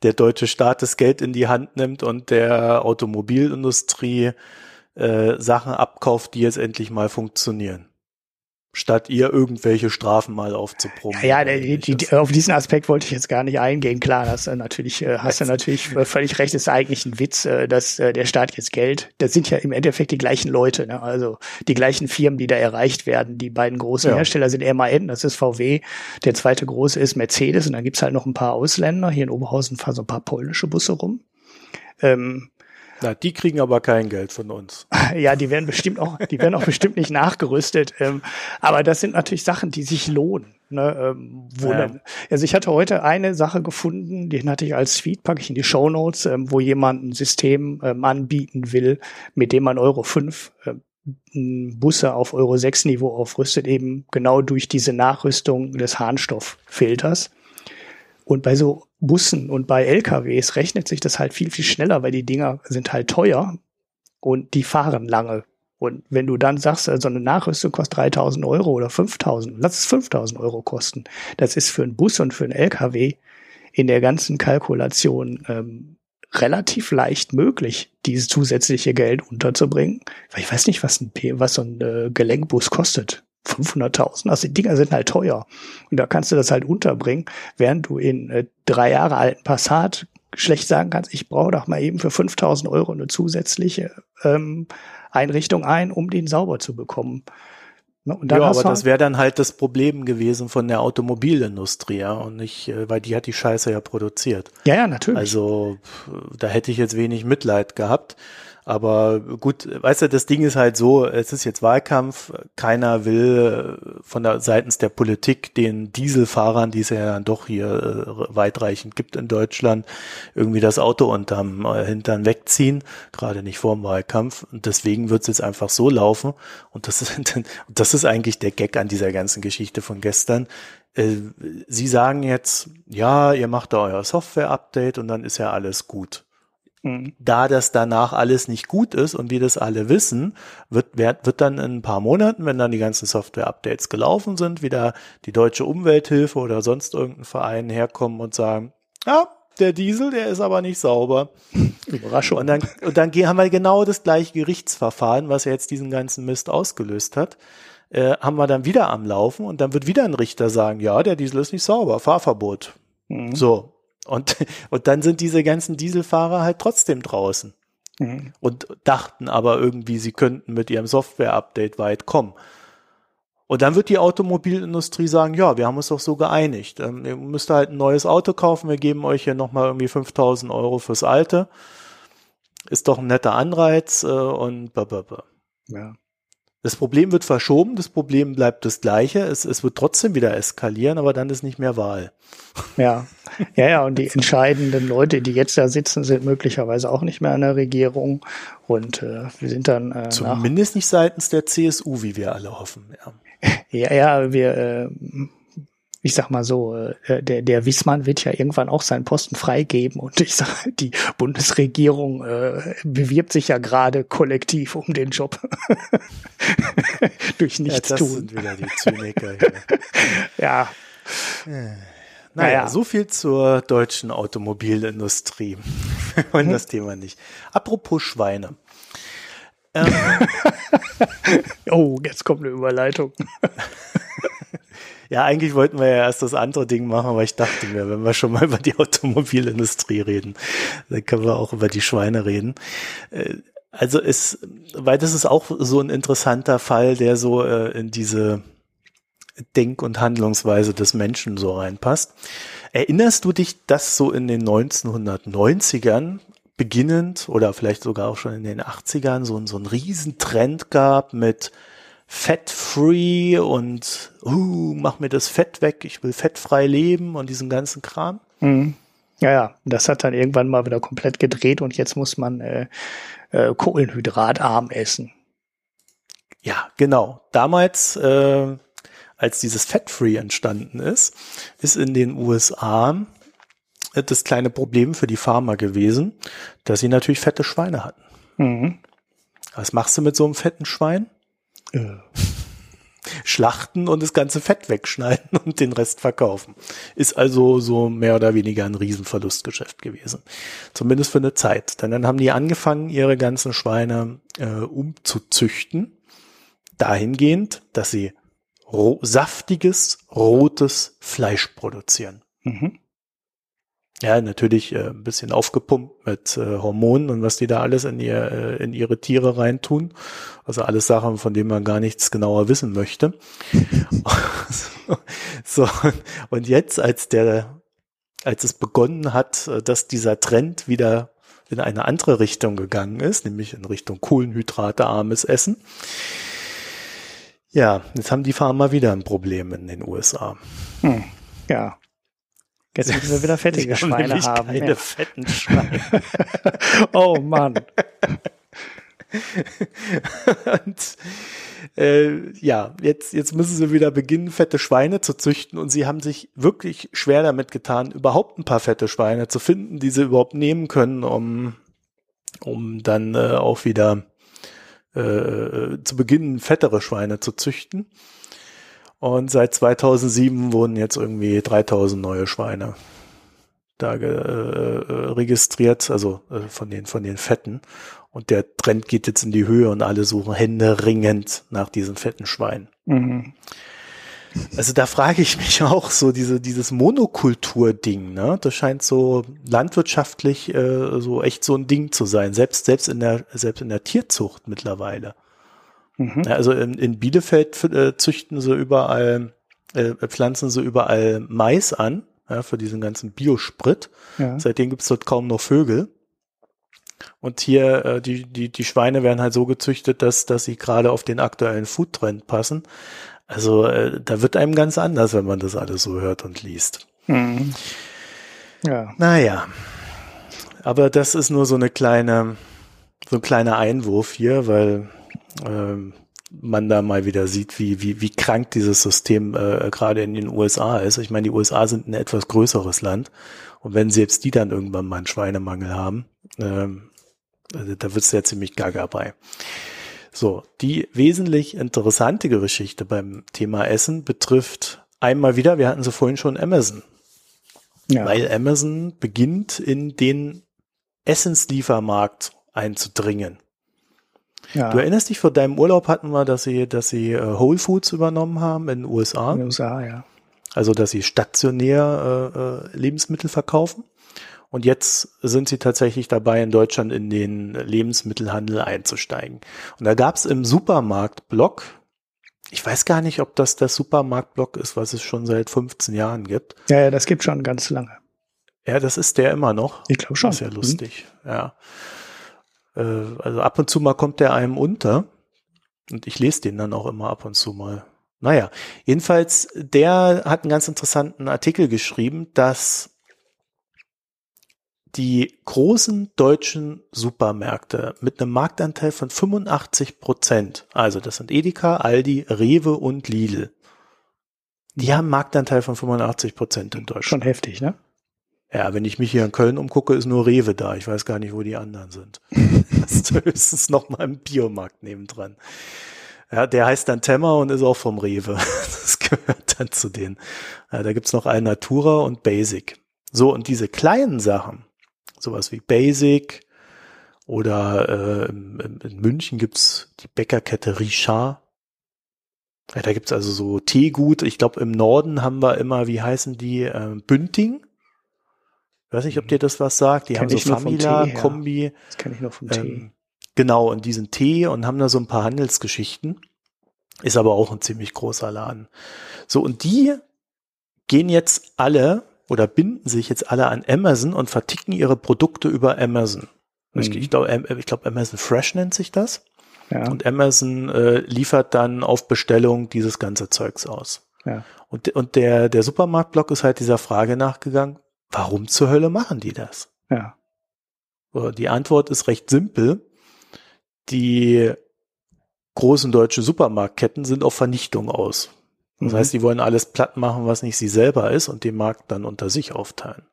der deutsche Staat das Geld in die Hand nimmt und der Automobilindustrie äh, Sachen abkauft, die jetzt endlich mal funktionieren. Statt ihr irgendwelche Strafen mal aufzuproben. Ja, ja die, die, auf diesen Aspekt wollte ich jetzt gar nicht eingehen. Klar, das äh, natürlich, äh, hast du natürlich völlig recht, ist eigentlich ein Witz, äh, dass äh, der Staat jetzt Geld, das sind ja im Endeffekt die gleichen Leute, ne? also die gleichen Firmen, die da erreicht werden. Die beiden großen ja. Hersteller sind MAN, das ist VW, der zweite große ist Mercedes und dann gibt's halt noch ein paar Ausländer. Hier in Oberhausen fahren so ein paar polnische Busse rum. Ähm, na, die kriegen aber kein Geld von uns. Ja, die werden bestimmt auch, die werden auch bestimmt nicht nachgerüstet. Ähm, aber das sind natürlich Sachen, die sich lohnen. Ne, ähm, wo ja. dann, also ich hatte heute eine Sache gefunden, den hatte ich als Tweet, packe ich in die Show Notes, ähm, wo jemand ein System ähm, anbieten will, mit dem man Euro 5 äh, Busse auf Euro 6 Niveau aufrüstet, eben genau durch diese Nachrüstung des Harnstofffilters. Und bei so Bussen und bei LKWs rechnet sich das halt viel, viel schneller, weil die Dinger sind halt teuer und die fahren lange. Und wenn du dann sagst, so also eine Nachrüstung kostet 3000 Euro oder 5000, lass es 5000 Euro kosten. Das ist für einen Bus und für einen LKW in der ganzen Kalkulation ähm, relativ leicht möglich, dieses zusätzliche Geld unterzubringen. Weil ich weiß nicht, was ein was so ein äh, Gelenkbus kostet. 500.000. Also die Dinger sind halt teuer. Und da kannst du das halt unterbringen, während du in äh, drei Jahre alten Passat schlecht sagen kannst, ich brauche doch mal eben für 5000 Euro eine zusätzliche ähm, Einrichtung ein, um den sauber zu bekommen. Ne, ja, aber das wäre dann halt das Problem gewesen von der Automobilindustrie, ja, und nicht, äh, weil die hat die Scheiße ja produziert. Ja, ja, natürlich. Also da hätte ich jetzt wenig Mitleid gehabt. Aber gut, weißt du, das Ding ist halt so, es ist jetzt Wahlkampf, keiner will äh, von der seitens der Politik den Dieselfahrern, die es ja dann doch hier äh, weitreichend gibt in Deutschland, irgendwie das Auto unterm äh, Hintern wegziehen, gerade nicht vor dem Wahlkampf. Und deswegen wird es jetzt einfach so laufen. Und das ist, das ist eigentlich der Gag an dieser ganzen Geschichte von gestern. Sie sagen jetzt, ja, ihr macht da euer Software-Update und dann ist ja alles gut. Mhm. Da das danach alles nicht gut ist und wir das alle wissen, wird, wird, wird dann in ein paar Monaten, wenn dann die ganzen Software-Updates gelaufen sind, wieder die deutsche Umwelthilfe oder sonst irgendein Verein herkommen und sagen, ja, der Diesel, der ist aber nicht sauber. Überraschung. Und dann, und dann haben wir genau das gleiche Gerichtsverfahren, was jetzt diesen ganzen Mist ausgelöst hat. Äh, haben wir dann wieder am Laufen und dann wird wieder ein Richter sagen, ja, der Diesel ist nicht sauber, Fahrverbot. Mhm. So, und, und dann sind diese ganzen Dieselfahrer halt trotzdem draußen. Mhm. Und dachten aber irgendwie, sie könnten mit ihrem Software-Update weit kommen. Und dann wird die Automobilindustrie sagen, ja, wir haben uns doch so geeinigt. Ähm, ihr müsst halt ein neues Auto kaufen, wir geben euch hier nochmal irgendwie 5000 Euro fürs alte. Ist doch ein netter Anreiz äh, und blablabla. Ja. Das Problem wird verschoben, das Problem bleibt das gleiche, es, es wird trotzdem wieder eskalieren, aber dann ist nicht mehr Wahl. Ja, ja, ja, und die entscheidenden Leute, die jetzt da sitzen, sind möglicherweise auch nicht mehr an der Regierung und äh, wir sind dann äh, zumindest nicht seitens der CSU, wie wir alle hoffen. Ja, ja, ja wir äh, ich sag mal so, äh, der, der Wissmann wird ja irgendwann auch seinen Posten freigeben und ich sag, die Bundesregierung äh, bewirbt sich ja gerade kollektiv um den Job. Durch nichts ja, das tun. sind wieder die Zyniker hier. ja. Naja, naja, so viel zur deutschen Automobilindustrie. Wir wollen hm? das Thema nicht. Apropos Schweine. Ähm, oh, jetzt kommt eine Überleitung. Ja, eigentlich wollten wir ja erst das andere Ding machen, aber ich dachte mir, wenn wir schon mal über die Automobilindustrie reden, dann können wir auch über die Schweine reden. Äh, also es, weil das ist auch so ein interessanter Fall, der so äh, in diese Denk- und Handlungsweise des Menschen so reinpasst. Erinnerst du dich, dass so in den 1990ern beginnend oder vielleicht sogar auch schon in den 80ern so, so ein Riesentrend gab mit fett-free und uh, mach mir das Fett weg, ich will fettfrei leben und diesen ganzen Kram. Mhm. Ja, ja, das hat dann irgendwann mal wieder komplett gedreht und jetzt muss man äh, äh, Kohlenhydratarm essen. Ja, genau. Damals, äh, als dieses Fat-Free entstanden ist, ist in den USA das kleine Problem für die Farmer gewesen, dass sie natürlich fette Schweine hatten. Mhm. Was machst du mit so einem fetten Schwein? Äh, schlachten und das ganze Fett wegschneiden und den Rest verkaufen. Ist also so mehr oder weniger ein Riesenverlustgeschäft gewesen. Zumindest für eine Zeit. Denn dann haben die angefangen, ihre ganzen Schweine äh, umzuzüchten. Dahingehend, dass sie ro saftiges, rotes Fleisch produzieren. Mhm. Ja, natürlich äh, ein bisschen aufgepumpt mit äh, Hormonen und was die da alles in, ihr, äh, in ihre Tiere reintun. Also alles Sachen, von denen man gar nichts genauer wissen möchte. so, und jetzt, als der, als es begonnen hat, äh, dass dieser Trend wieder in eine andere Richtung gegangen ist, nämlich in Richtung kohlenhydratearmes Essen. Ja, jetzt haben die Farmer wieder ein Problem in den USA. Hm, ja, Jetzt müssen wir wieder fettige Schweine haben. Keine ja. fetten Schweine. oh Mann. und äh, ja, jetzt, jetzt müssen sie wieder beginnen, fette Schweine zu züchten und sie haben sich wirklich schwer damit getan, überhaupt ein paar fette Schweine zu finden, die sie überhaupt nehmen können, um, um dann äh, auch wieder äh, zu beginnen, fettere Schweine zu züchten. Und seit 2007 wurden jetzt irgendwie 3000 neue Schweine da äh, äh, registriert, also äh, von den von den Fetten. Und der Trend geht jetzt in die Höhe und alle suchen Hände ringend nach diesem fetten Schwein. Mhm. Also da frage ich mich auch so diese dieses Monokultur-Ding, ne? Das scheint so landwirtschaftlich äh, so echt so ein Ding zu sein, selbst selbst in der selbst in der Tierzucht mittlerweile. Mhm. Also in, in Bielefeld äh, züchten sie überall äh, pflanzen sie überall Mais an ja, für diesen ganzen Biosprit. Ja. Seitdem gibt's dort kaum noch Vögel. Und hier äh, die die die Schweine werden halt so gezüchtet, dass dass sie gerade auf den aktuellen Foodtrend passen. Also äh, da wird einem ganz anders, wenn man das alles so hört und liest. Mhm. Ja. Naja. Aber das ist nur so eine kleine, so ein kleiner Einwurf hier, weil ähm, man da mal wieder sieht, wie, wie, wie krank dieses System äh, gerade in den USA ist. Ich meine, die USA sind ein etwas größeres Land. Und wenn selbst die dann irgendwann mal einen Schweinemangel haben, ähm, also da wird es ja ziemlich gaga bei. So, die wesentlich interessantere Geschichte beim Thema Essen betrifft einmal wieder, wir hatten sie vorhin schon, Amazon. Ja. Weil Amazon beginnt in den Essensliefermarkt einzudringen. Ja. Du erinnerst dich, vor deinem Urlaub hatten wir, dass sie, dass sie äh, Whole Foods übernommen haben in den USA. In den USA, ja. Also, dass sie stationär äh, äh, Lebensmittel verkaufen. Und jetzt sind sie tatsächlich dabei, in Deutschland in den Lebensmittelhandel einzusteigen. Und da gab es im Supermarktblock, ich weiß gar nicht, ob das der Supermarktblock ist, was es schon seit 15 Jahren gibt. Ja, ja, das gibt schon ganz lange. Ja, das ist der immer noch. Ich glaube schon. Das ist ja lustig, mhm. ja. Äh, also ab und zu mal kommt der einem unter. Und ich lese den dann auch immer ab und zu mal. Naja, jedenfalls, der hat einen ganz interessanten Artikel geschrieben, dass die großen deutschen Supermärkte mit einem Marktanteil von 85 Prozent, also das sind Edeka, Aldi, Rewe und Lidl, die haben einen Marktanteil von 85 Prozent in Deutschland. Schon heftig, ne? Ja, wenn ich mich hier in Köln umgucke, ist nur Rewe da. Ich weiß gar nicht, wo die anderen sind. das ist höchstens noch mal ein Biomarkt nebendran. Ja, der heißt dann Temmer und ist auch vom Rewe. Das gehört dann zu denen. Ja, da gibt's noch Alnatura und Basic. So, und diese kleinen Sachen, sowas wie Basic oder äh, in, in München gibt's die Bäckerkette Richard. Ja, da gibt's also so Teegut. Ich glaube, im Norden haben wir immer, wie heißen die, äh, Bünding. Ich weiß nicht, ob dir das was sagt. Die haben so Famila, Tee, Kombi. Ja. Das kenne ich nur vom ähm, Tee. Genau, und diesen Tee und haben da so ein paar Handelsgeschichten. Ist aber auch ein ziemlich großer Laden. So, und die gehen jetzt alle oder binden sich jetzt alle an Amazon und verticken ihre Produkte über Amazon. Mhm. Ich, ich glaube, ich glaub, Amazon Fresh nennt sich das. Ja. Und Amazon äh, liefert dann auf Bestellung dieses ganze Zeugs aus. Ja. Und, und der, der Supermarktblock ist halt dieser Frage nachgegangen, warum zur Hölle machen die das? Ja. Die Antwort ist recht simpel. Die großen deutschen Supermarktketten sind auf Vernichtung aus. Das mhm. heißt, die wollen alles platt machen, was nicht sie selber ist und den Markt dann unter sich aufteilen.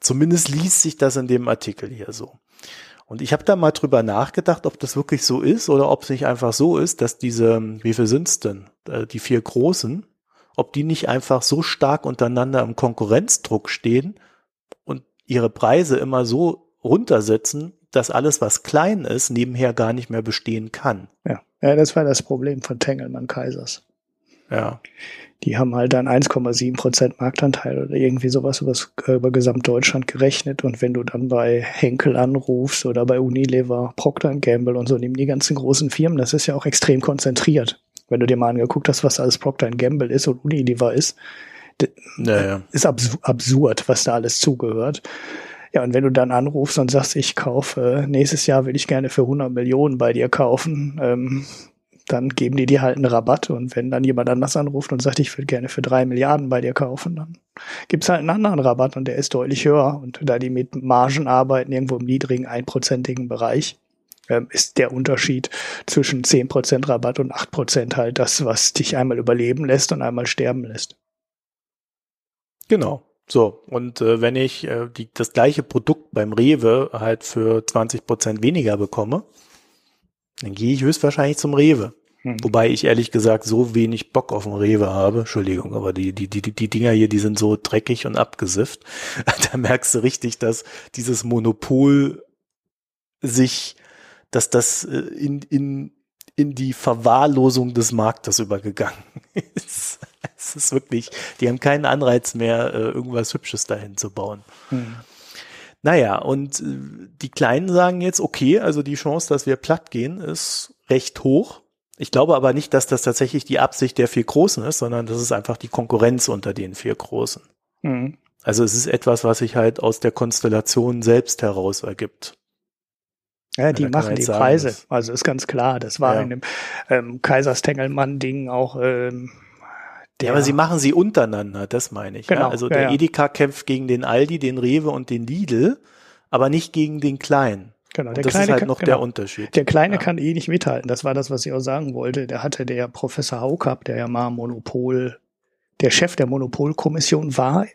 Zumindest liest sich das in dem Artikel hier so. Und ich habe da mal drüber nachgedacht, ob das wirklich so ist oder ob es nicht einfach so ist, dass diese, wie viel sind's denn, äh, die vier großen, ob die nicht einfach so stark untereinander im Konkurrenzdruck stehen und ihre Preise immer so runtersetzen, dass alles, was klein ist, nebenher gar nicht mehr bestehen kann. Ja. Ja, das war das Problem von Tengelmann Kaisers. Ja. Die haben halt dann 1,7 Prozent Marktanteil oder irgendwie sowas über, über Gesamtdeutschland gerechnet. Und wenn du dann bei Henkel anrufst oder bei Unilever, Procter Gamble und so, nehmen die ganzen großen Firmen, das ist ja auch extrem konzentriert. Wenn du dir mal angeguckt hast, was alles Procter Gamble ist und Unilever ist, ja, ist absurd, was da alles zugehört. Ja, und wenn du dann anrufst und sagst, ich kaufe, nächstes Jahr will ich gerne für 100 Millionen bei dir kaufen, ähm, dann geben die dir halt einen Rabatt. Und wenn dann jemand anders anruft und sagt, ich will gerne für drei Milliarden bei dir kaufen, dann gibt's halt einen anderen Rabatt und der ist deutlich höher. Und da die mit Margen arbeiten, irgendwo im niedrigen einprozentigen Bereich, ähm, ist der Unterschied zwischen zehn Prozent Rabatt und acht Prozent halt das, was dich einmal überleben lässt und einmal sterben lässt. Genau. So, und äh, wenn ich äh, die, das gleiche Produkt beim Rewe halt für 20 Prozent weniger bekomme, dann gehe ich höchstwahrscheinlich zum Rewe. Hm. Wobei ich ehrlich gesagt so wenig Bock auf den Rewe habe. Entschuldigung, aber die, die, die, die Dinger hier, die sind so dreckig und abgesifft. da merkst du richtig, dass dieses Monopol sich, dass das äh, in, in, in die Verwahrlosung des Marktes übergegangen ist. es ist wirklich, die haben keinen Anreiz mehr, äh, irgendwas Hübsches dahin zu bauen. Hm. Naja, und äh, die Kleinen sagen jetzt, okay, also die Chance, dass wir platt gehen, ist recht hoch. Ich glaube aber nicht, dass das tatsächlich die Absicht der vier Großen ist, sondern das ist einfach die Konkurrenz unter den vier Großen. Mhm. Also es ist etwas, was sich halt aus der Konstellation selbst heraus ergibt. Ja, die machen die sagen, Preise. Also ist ganz klar. Das war ja. in dem ähm, Kaiserstengelmann-Ding auch. Ähm, der, ja, aber sie machen sie untereinander, das meine ich. Genau, ja? Also der ja, Edeka kämpft gegen den Aldi, den Rewe und den Lidl, aber nicht gegen den Kleinen. Genau, der das Kleine ist halt kann, noch genau, der Unterschied. Der Kleine ja. kann eh nicht mithalten. Das war das, was ich auch sagen wollte. Der hatte der Professor Haukap, der ja mal Monopol, der Chef der Monopolkommission war,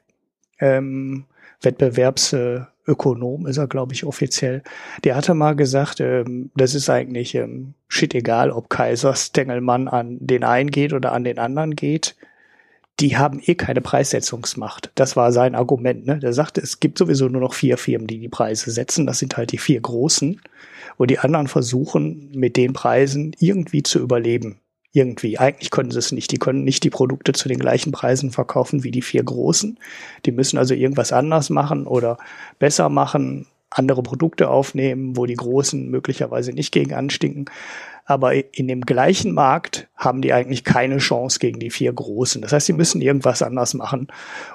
ähm, Wettbewerbsökonom ist er, glaube ich, offiziell. Der hatte mal gesagt, ähm, das ist eigentlich ähm, shit egal, ob Kaiser Stengelmann an den einen geht oder an den anderen geht die haben eh keine Preissetzungsmacht. Das war sein Argument. Ne? Der sagte, es gibt sowieso nur noch vier Firmen, die die Preise setzen. Das sind halt die vier großen. Und die anderen versuchen mit den Preisen irgendwie zu überleben. Irgendwie. Eigentlich können sie es nicht. Die können nicht die Produkte zu den gleichen Preisen verkaufen wie die vier großen. Die müssen also irgendwas anders machen oder besser machen, andere Produkte aufnehmen, wo die Großen möglicherweise nicht gegen anstinken aber in dem gleichen Markt haben die eigentlich keine Chance gegen die vier Großen. Das heißt, sie müssen irgendwas anders machen.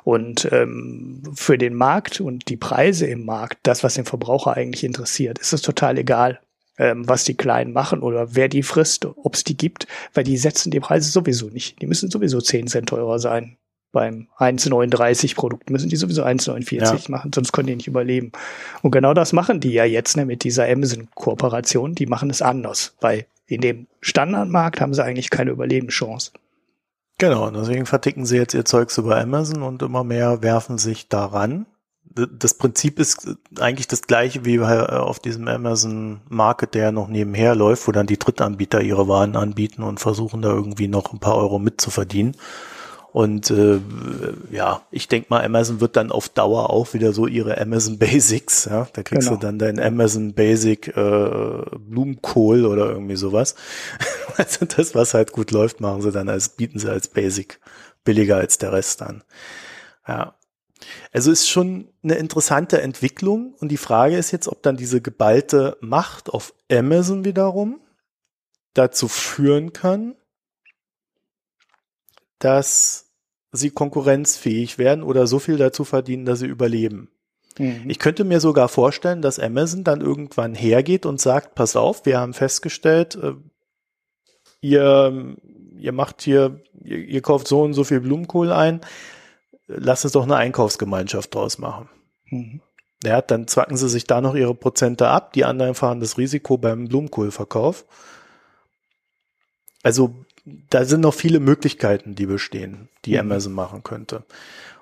Und ähm, für den Markt und die Preise im Markt, das, was den Verbraucher eigentlich interessiert, ist es total egal, ähm, was die Kleinen machen oder wer die frisst, ob es die gibt, weil die setzen die Preise sowieso nicht. Die müssen sowieso 10 Cent teurer sein. Beim 1,39 Produkt müssen die sowieso 1,49 ja. machen, sonst können die nicht überleben. Und genau das machen die ja jetzt ne, mit dieser Amazon-Kooperation. Die machen es anders. Bei in dem Standardmarkt haben sie eigentlich keine Überlebenschance. Genau, deswegen verticken sie jetzt ihr Zeugs über Amazon und immer mehr werfen sich daran. Das Prinzip ist eigentlich das gleiche wie auf diesem Amazon Market, der noch nebenher läuft, wo dann die Drittanbieter ihre Waren anbieten und versuchen da irgendwie noch ein paar Euro mitzuverdienen. Und äh, ja, ich denke mal, Amazon wird dann auf Dauer auch wieder so ihre Amazon Basics, ja, da kriegst genau. du dann dein Amazon Basic äh, Blumenkohl oder irgendwie sowas. also das, was halt gut läuft, machen sie dann als, bieten sie als Basic billiger als der Rest an. Ja. Also ist schon eine interessante Entwicklung und die Frage ist jetzt, ob dann diese geballte Macht auf Amazon wiederum dazu führen kann, dass sie konkurrenzfähig werden oder so viel dazu verdienen, dass sie überleben. Mhm. Ich könnte mir sogar vorstellen, dass Amazon dann irgendwann hergeht und sagt, pass auf, wir haben festgestellt, äh, ihr, ihr macht hier, ihr, ihr kauft so und so viel Blumenkohl ein, lasst uns doch eine Einkaufsgemeinschaft draus machen. Mhm. Ja, dann zwacken sie sich da noch ihre Prozente ab, die anderen fahren das Risiko beim Blumenkohlverkauf. Also da sind noch viele Möglichkeiten, die bestehen, die mhm. Amazon machen könnte.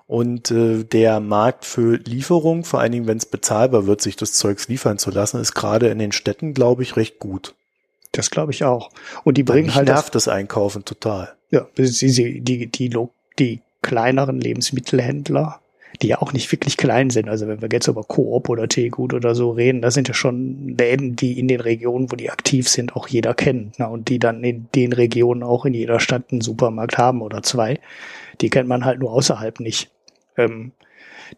Und äh, der Markt für Lieferung, vor allen Dingen, wenn es bezahlbar wird, sich das Zeugs liefern zu lassen, ist gerade in den Städten, glaube ich, recht gut. Das glaube ich auch. Und die bringen halt nervt das, das Einkaufen total. Ja, die, die, die, die kleineren Lebensmittelhändler die ja auch nicht wirklich klein sind. Also wenn wir jetzt über Coop oder Teegut oder so reden, das sind ja schon Läden, die in den Regionen, wo die aktiv sind, auch jeder kennt. Ne? Und die dann in den Regionen auch in jeder Stadt einen Supermarkt haben oder zwei. Die kennt man halt nur außerhalb nicht. Ähm,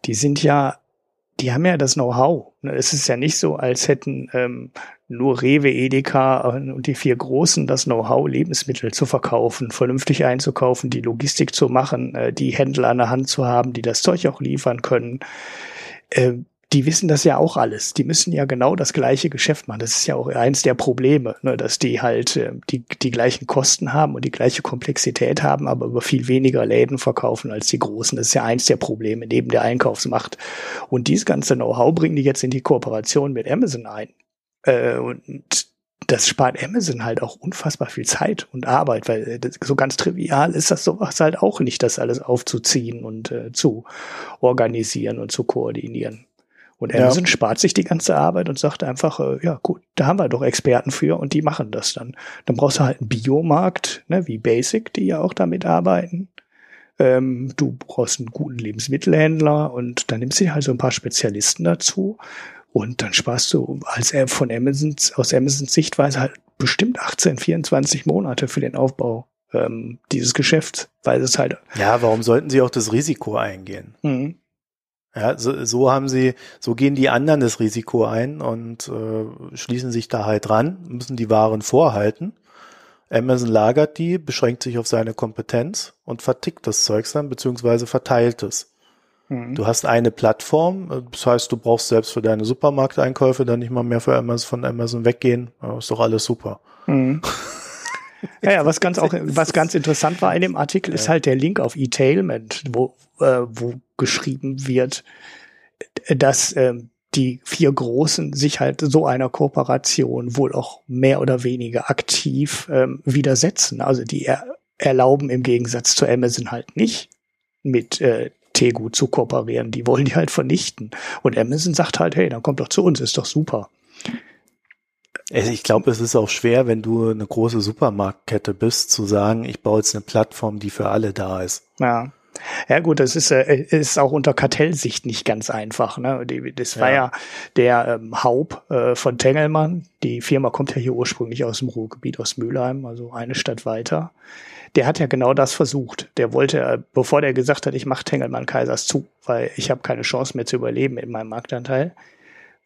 die sind ja die haben ja das Know-how. Ne, es ist ja nicht so, als hätten ähm, nur Rewe, Edeka und die vier Großen das Know-how, Lebensmittel zu verkaufen, vernünftig einzukaufen, die Logistik zu machen, äh, die Händler an der Hand zu haben, die das Zeug auch liefern können. Äh, die wissen das ja auch alles. Die müssen ja genau das gleiche Geschäft machen. Das ist ja auch eins der Probleme, ne, dass die halt äh, die, die gleichen Kosten haben und die gleiche Komplexität haben, aber über viel weniger Läden verkaufen als die Großen. Das ist ja eins der Probleme neben der Einkaufsmacht. Und dieses ganze Know-how bringen die jetzt in die Kooperation mit Amazon ein. Äh, und das spart Amazon halt auch unfassbar viel Zeit und Arbeit, weil äh, so ganz trivial ist das sowas halt auch nicht, das alles aufzuziehen und äh, zu organisieren und zu koordinieren. Und Amazon ja. spart sich die ganze Arbeit und sagt einfach, äh, ja gut, da haben wir doch Experten für und die machen das dann. Dann brauchst du halt einen Biomarkt, ne, wie Basic, die ja auch damit arbeiten. Ähm, du brauchst einen guten Lebensmittelhändler und dann nimmst du halt so ein paar Spezialisten dazu und dann sparst du als von Amazons, aus Amazons Sichtweise halt bestimmt 18, 24 Monate für den Aufbau ähm, dieses Geschäfts, weil es halt. Ja, warum sollten sie auch das Risiko eingehen? Mhm. Ja, so, so haben sie, so gehen die anderen das Risiko ein und äh, schließen sich da halt dran, müssen die Waren vorhalten. Amazon lagert die, beschränkt sich auf seine Kompetenz und vertickt das Zeugs dann, beziehungsweise verteilt es. Mhm. Du hast eine Plattform, das heißt, du brauchst selbst für deine Supermarkteinkäufe dann nicht mal mehr für Amazon, von Amazon weggehen. Ja, ist doch alles super. Mhm. Ja, ja, was ganz auch, was ganz interessant war in dem Artikel, ist halt der Link auf E-Tailment, wo, äh, wo geschrieben wird, dass ähm, die vier Großen sich halt so einer Kooperation wohl auch mehr oder weniger aktiv ähm, widersetzen. Also die er erlauben im Gegensatz zu Amazon halt nicht mit äh, Tegu zu kooperieren. Die wollen die halt vernichten. Und Amazon sagt halt, hey, dann kommt doch zu uns, ist doch super. Also ich glaube, es ist auch schwer, wenn du eine große Supermarktkette bist, zu sagen, ich baue jetzt eine Plattform, die für alle da ist. Ja. Ja gut, das ist, äh, ist auch unter Kartellsicht nicht ganz einfach. Ne? Das war ja, ja der ähm, Haupt äh, von Tengelmann. Die Firma kommt ja hier ursprünglich aus dem Ruhrgebiet, aus Mülheim, also eine Stadt weiter. Der hat ja genau das versucht. Der wollte, äh, bevor der gesagt hat, ich mache Tengelmann Kaisers zu, weil ich habe keine Chance mehr zu überleben in meinem Marktanteil,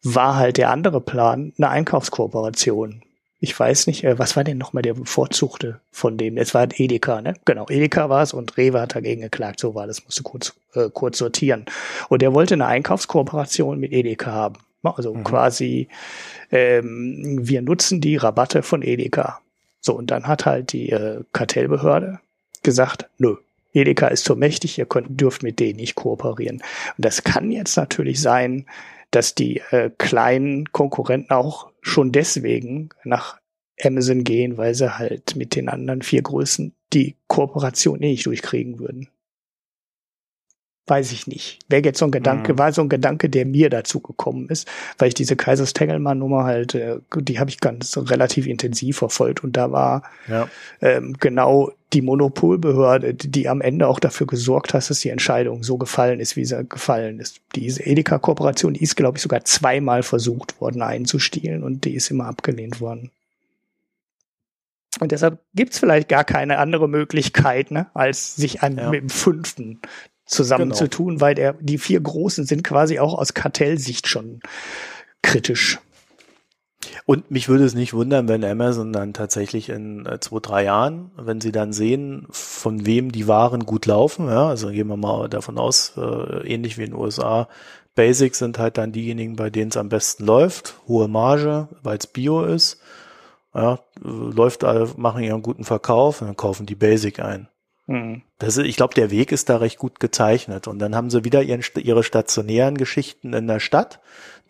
war halt der andere Plan eine Einkaufskooperation. Ich weiß nicht, äh, was war denn nochmal der bevorzugte von dem? Es war Edeka, ne? Genau, Edeka war es und Rewe hat dagegen geklagt. So war das, musste kurz, äh, kurz sortieren. Und er wollte eine Einkaufskooperation mit Edeka haben. Also mhm. quasi, ähm, wir nutzen die Rabatte von Edeka. So, und dann hat halt die äh, Kartellbehörde gesagt, nö, Edeka ist zu mächtig, ihr könnt, dürft mit denen nicht kooperieren. Und das kann jetzt natürlich sein, dass die äh, kleinen Konkurrenten auch schon deswegen nach Amazon gehen, weil sie halt mit den anderen vier Größen die Kooperation eh nicht durchkriegen würden. Weiß ich nicht. Wäre jetzt so ein Gedanke, mhm. war so ein Gedanke, der mir dazu gekommen ist, weil ich diese Kaisers Tengelmann Nummer halt, äh, die habe ich ganz relativ intensiv verfolgt und da war ja. ähm, genau die Monopolbehörde, die, am Ende auch dafür gesorgt hat, dass die Entscheidung so gefallen ist, wie sie gefallen ist. Diese Edeka-Kooperation, die ist, glaube ich, sogar zweimal versucht worden einzustielen und die ist immer abgelehnt worden. Und deshalb gibt's vielleicht gar keine andere Möglichkeit, ne, als sich an, ja. mit dem fünften zusammenzutun, genau. weil der, die vier Großen sind quasi auch aus Kartellsicht schon kritisch. Und mich würde es nicht wundern, wenn Amazon dann tatsächlich in äh, zwei, drei Jahren, wenn sie dann sehen, von wem die Waren gut laufen, ja, also gehen wir mal davon aus, äh, ähnlich wie in den USA, Basics sind halt dann diejenigen, bei denen es am besten läuft, hohe Marge, weil es Bio ist, ja, läuft, machen ihren guten Verkauf und dann kaufen die Basic ein. Mhm. Das ist, ich glaube, der Weg ist da recht gut gezeichnet. Und dann haben sie wieder ihren, ihre stationären Geschichten in der Stadt,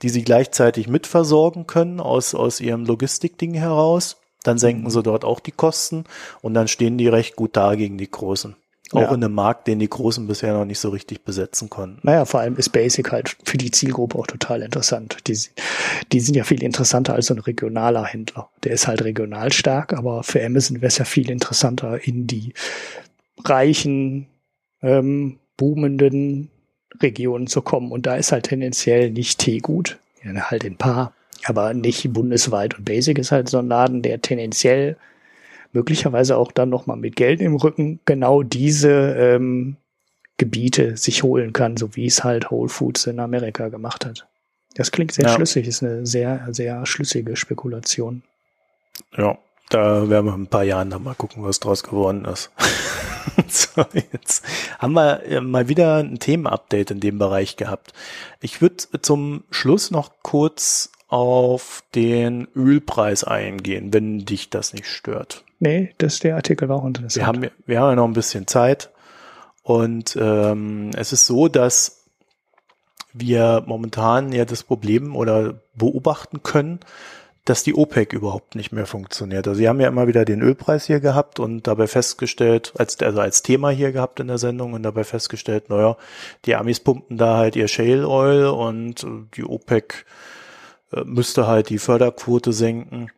die sie gleichzeitig mitversorgen können aus, aus ihrem Logistikding heraus. Dann senken mhm. sie dort auch die Kosten und dann stehen die recht gut da gegen die Großen. Auch ja. in einem Markt, den die Großen bisher noch nicht so richtig besetzen konnten. Naja, vor allem ist Basic halt für die Zielgruppe auch total interessant. Die, die sind ja viel interessanter als so ein regionaler Händler. Der ist halt regional stark, aber für Amazon wäre es ja viel interessanter, in die reichen, ähm, boomenden Regionen zu kommen. Und da ist halt tendenziell nicht Teegut, ja, halt ein paar, aber nicht bundesweit. Und Basic ist halt so ein Laden, der tendenziell möglicherweise auch dann nochmal mit Geld im Rücken genau diese ähm, Gebiete sich holen kann, so wie es halt Whole Foods in Amerika gemacht hat. Das klingt sehr ja. schlüssig, ist eine sehr, sehr schlüssige Spekulation. Ja, da werden wir in ein paar Jahren dann mal gucken, was draus geworden ist. so, jetzt haben wir äh, mal wieder ein Themenupdate in dem Bereich gehabt. Ich würde zum Schluss noch kurz auf den Ölpreis eingehen, wenn dich das nicht stört. Nee, das der Artikel war auch interessant. Wir haben, wir haben ja noch ein bisschen Zeit und ähm, es ist so, dass wir momentan ja das Problem oder beobachten können, dass die OPEC überhaupt nicht mehr funktioniert. Also sie haben ja immer wieder den Ölpreis hier gehabt und dabei festgestellt, als, also als Thema hier gehabt in der Sendung und dabei festgestellt, naja, die Amis pumpen da halt ihr Shale Oil und die OPEC äh, müsste halt die Förderquote senken.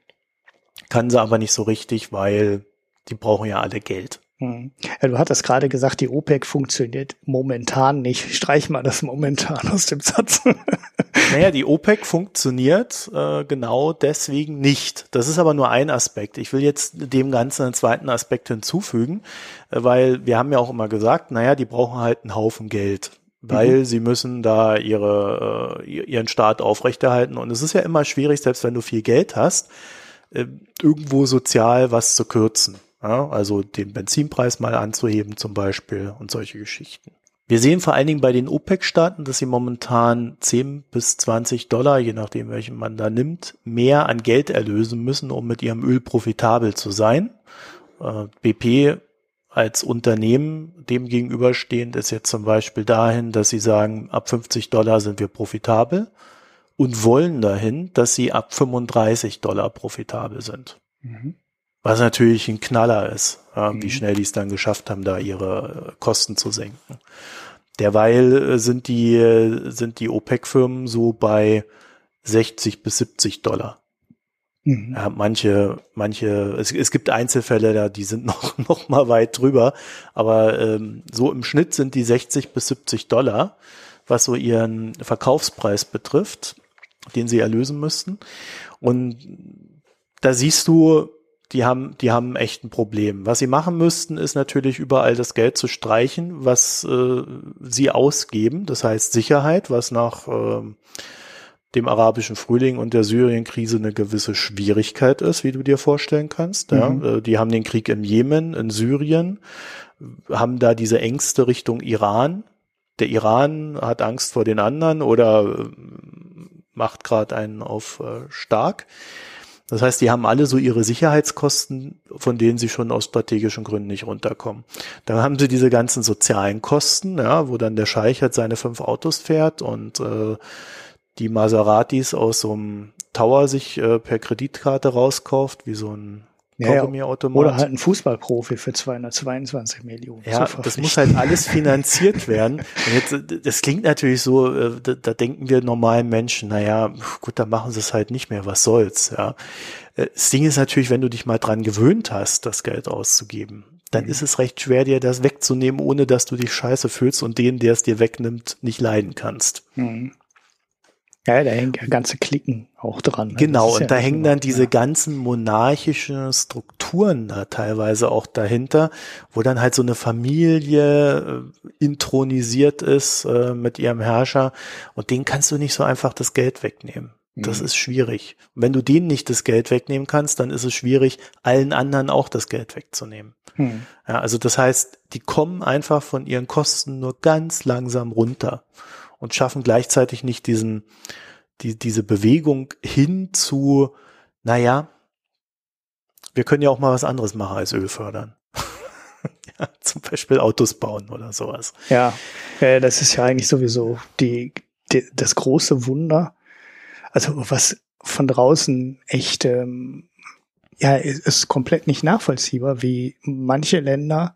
Kann sie aber nicht so richtig, weil die brauchen ja alle Geld. Hm. Ja, du hattest gerade gesagt, die OPEC funktioniert momentan nicht. Streich mal das momentan aus dem Satz. naja, die OPEC funktioniert äh, genau deswegen nicht. Das ist aber nur ein Aspekt. Ich will jetzt dem Ganzen einen zweiten Aspekt hinzufügen, äh, weil wir haben ja auch immer gesagt, naja, die brauchen halt einen Haufen Geld weil mhm. sie müssen da ihre, äh, ihren Staat aufrechterhalten. Und es ist ja immer schwierig, selbst wenn du viel Geld hast, äh, irgendwo sozial was zu kürzen. Ja, also den Benzinpreis mal anzuheben zum Beispiel und solche Geschichten. Wir sehen vor allen Dingen bei den OPEC-Staaten, dass sie momentan 10 bis 20 Dollar, je nachdem welchen man da nimmt, mehr an Geld erlösen müssen, um mit ihrem Öl profitabel zu sein. Äh, BP als Unternehmen dem gegenüberstehend ist jetzt zum Beispiel dahin, dass sie sagen, ab 50 Dollar sind wir profitabel und wollen dahin, dass sie ab 35 Dollar profitabel sind. Mhm. Was natürlich ein Knaller ist, ja, mhm. wie schnell die es dann geschafft haben, da ihre Kosten zu senken. Derweil äh, sind die, äh, sind die OPEC-Firmen so bei 60 bis 70 Dollar. Mhm. Ja, manche, manche, es, es gibt Einzelfälle da, die sind noch, noch mal weit drüber, aber ähm, so im Schnitt sind die 60 bis 70 Dollar, was so ihren Verkaufspreis betrifft, den sie erlösen müssten. Und da siehst du, die haben, die haben echt ein Problem. Was sie machen müssten, ist natürlich überall das Geld zu streichen, was äh, sie ausgeben. Das heißt Sicherheit, was nach äh, dem arabischen Frühling und der Syrien-Krise eine gewisse Schwierigkeit ist, wie du dir vorstellen kannst. Ja. Mhm. Äh, die haben den Krieg im Jemen, in Syrien, haben da diese Ängste Richtung Iran. Der Iran hat Angst vor den anderen oder äh, macht gerade einen auf äh, stark. Das heißt, die haben alle so ihre Sicherheitskosten, von denen sie schon aus strategischen Gründen nicht runterkommen. Dann haben sie diese ganzen sozialen Kosten, ja, wo dann der Scheich halt seine fünf Autos fährt und äh, die Maseratis aus so einem Tower sich äh, per Kreditkarte rauskauft, wie so ein ja, Oder halt ein Fußballprofi für 222 Millionen. Ja, das muss halt alles finanziert werden. Und jetzt, das klingt natürlich so, äh, da, da denken wir normalen Menschen, naja, gut, dann machen sie es halt nicht mehr, was soll's, ja. Äh, das Ding ist natürlich, wenn du dich mal dran gewöhnt hast, das Geld auszugeben, dann mhm. ist es recht schwer, dir das wegzunehmen, ohne dass du dich scheiße fühlst und den, der es dir wegnimmt, nicht leiden kannst. Mhm. Ja, da hängen ganze Klicken auch dran. Ne? Genau, und ja da hängen dann diese ja. ganzen monarchischen Strukturen da teilweise auch dahinter, wo dann halt so eine Familie äh, intronisiert ist äh, mit ihrem Herrscher und den kannst du nicht so einfach das Geld wegnehmen. Das mhm. ist schwierig. Und wenn du denen nicht das Geld wegnehmen kannst, dann ist es schwierig, allen anderen auch das Geld wegzunehmen. Mhm. Ja, also das heißt, die kommen einfach von ihren Kosten nur ganz langsam runter und schaffen gleichzeitig nicht diesen, die, diese Bewegung hin zu, naja, wir können ja auch mal was anderes machen als Öl fördern. ja, zum Beispiel Autos bauen oder sowas. Ja, äh, das ist ja eigentlich sowieso die, die, das große Wunder. Also was von draußen echt, ähm, ja, ist komplett nicht nachvollziehbar, wie manche Länder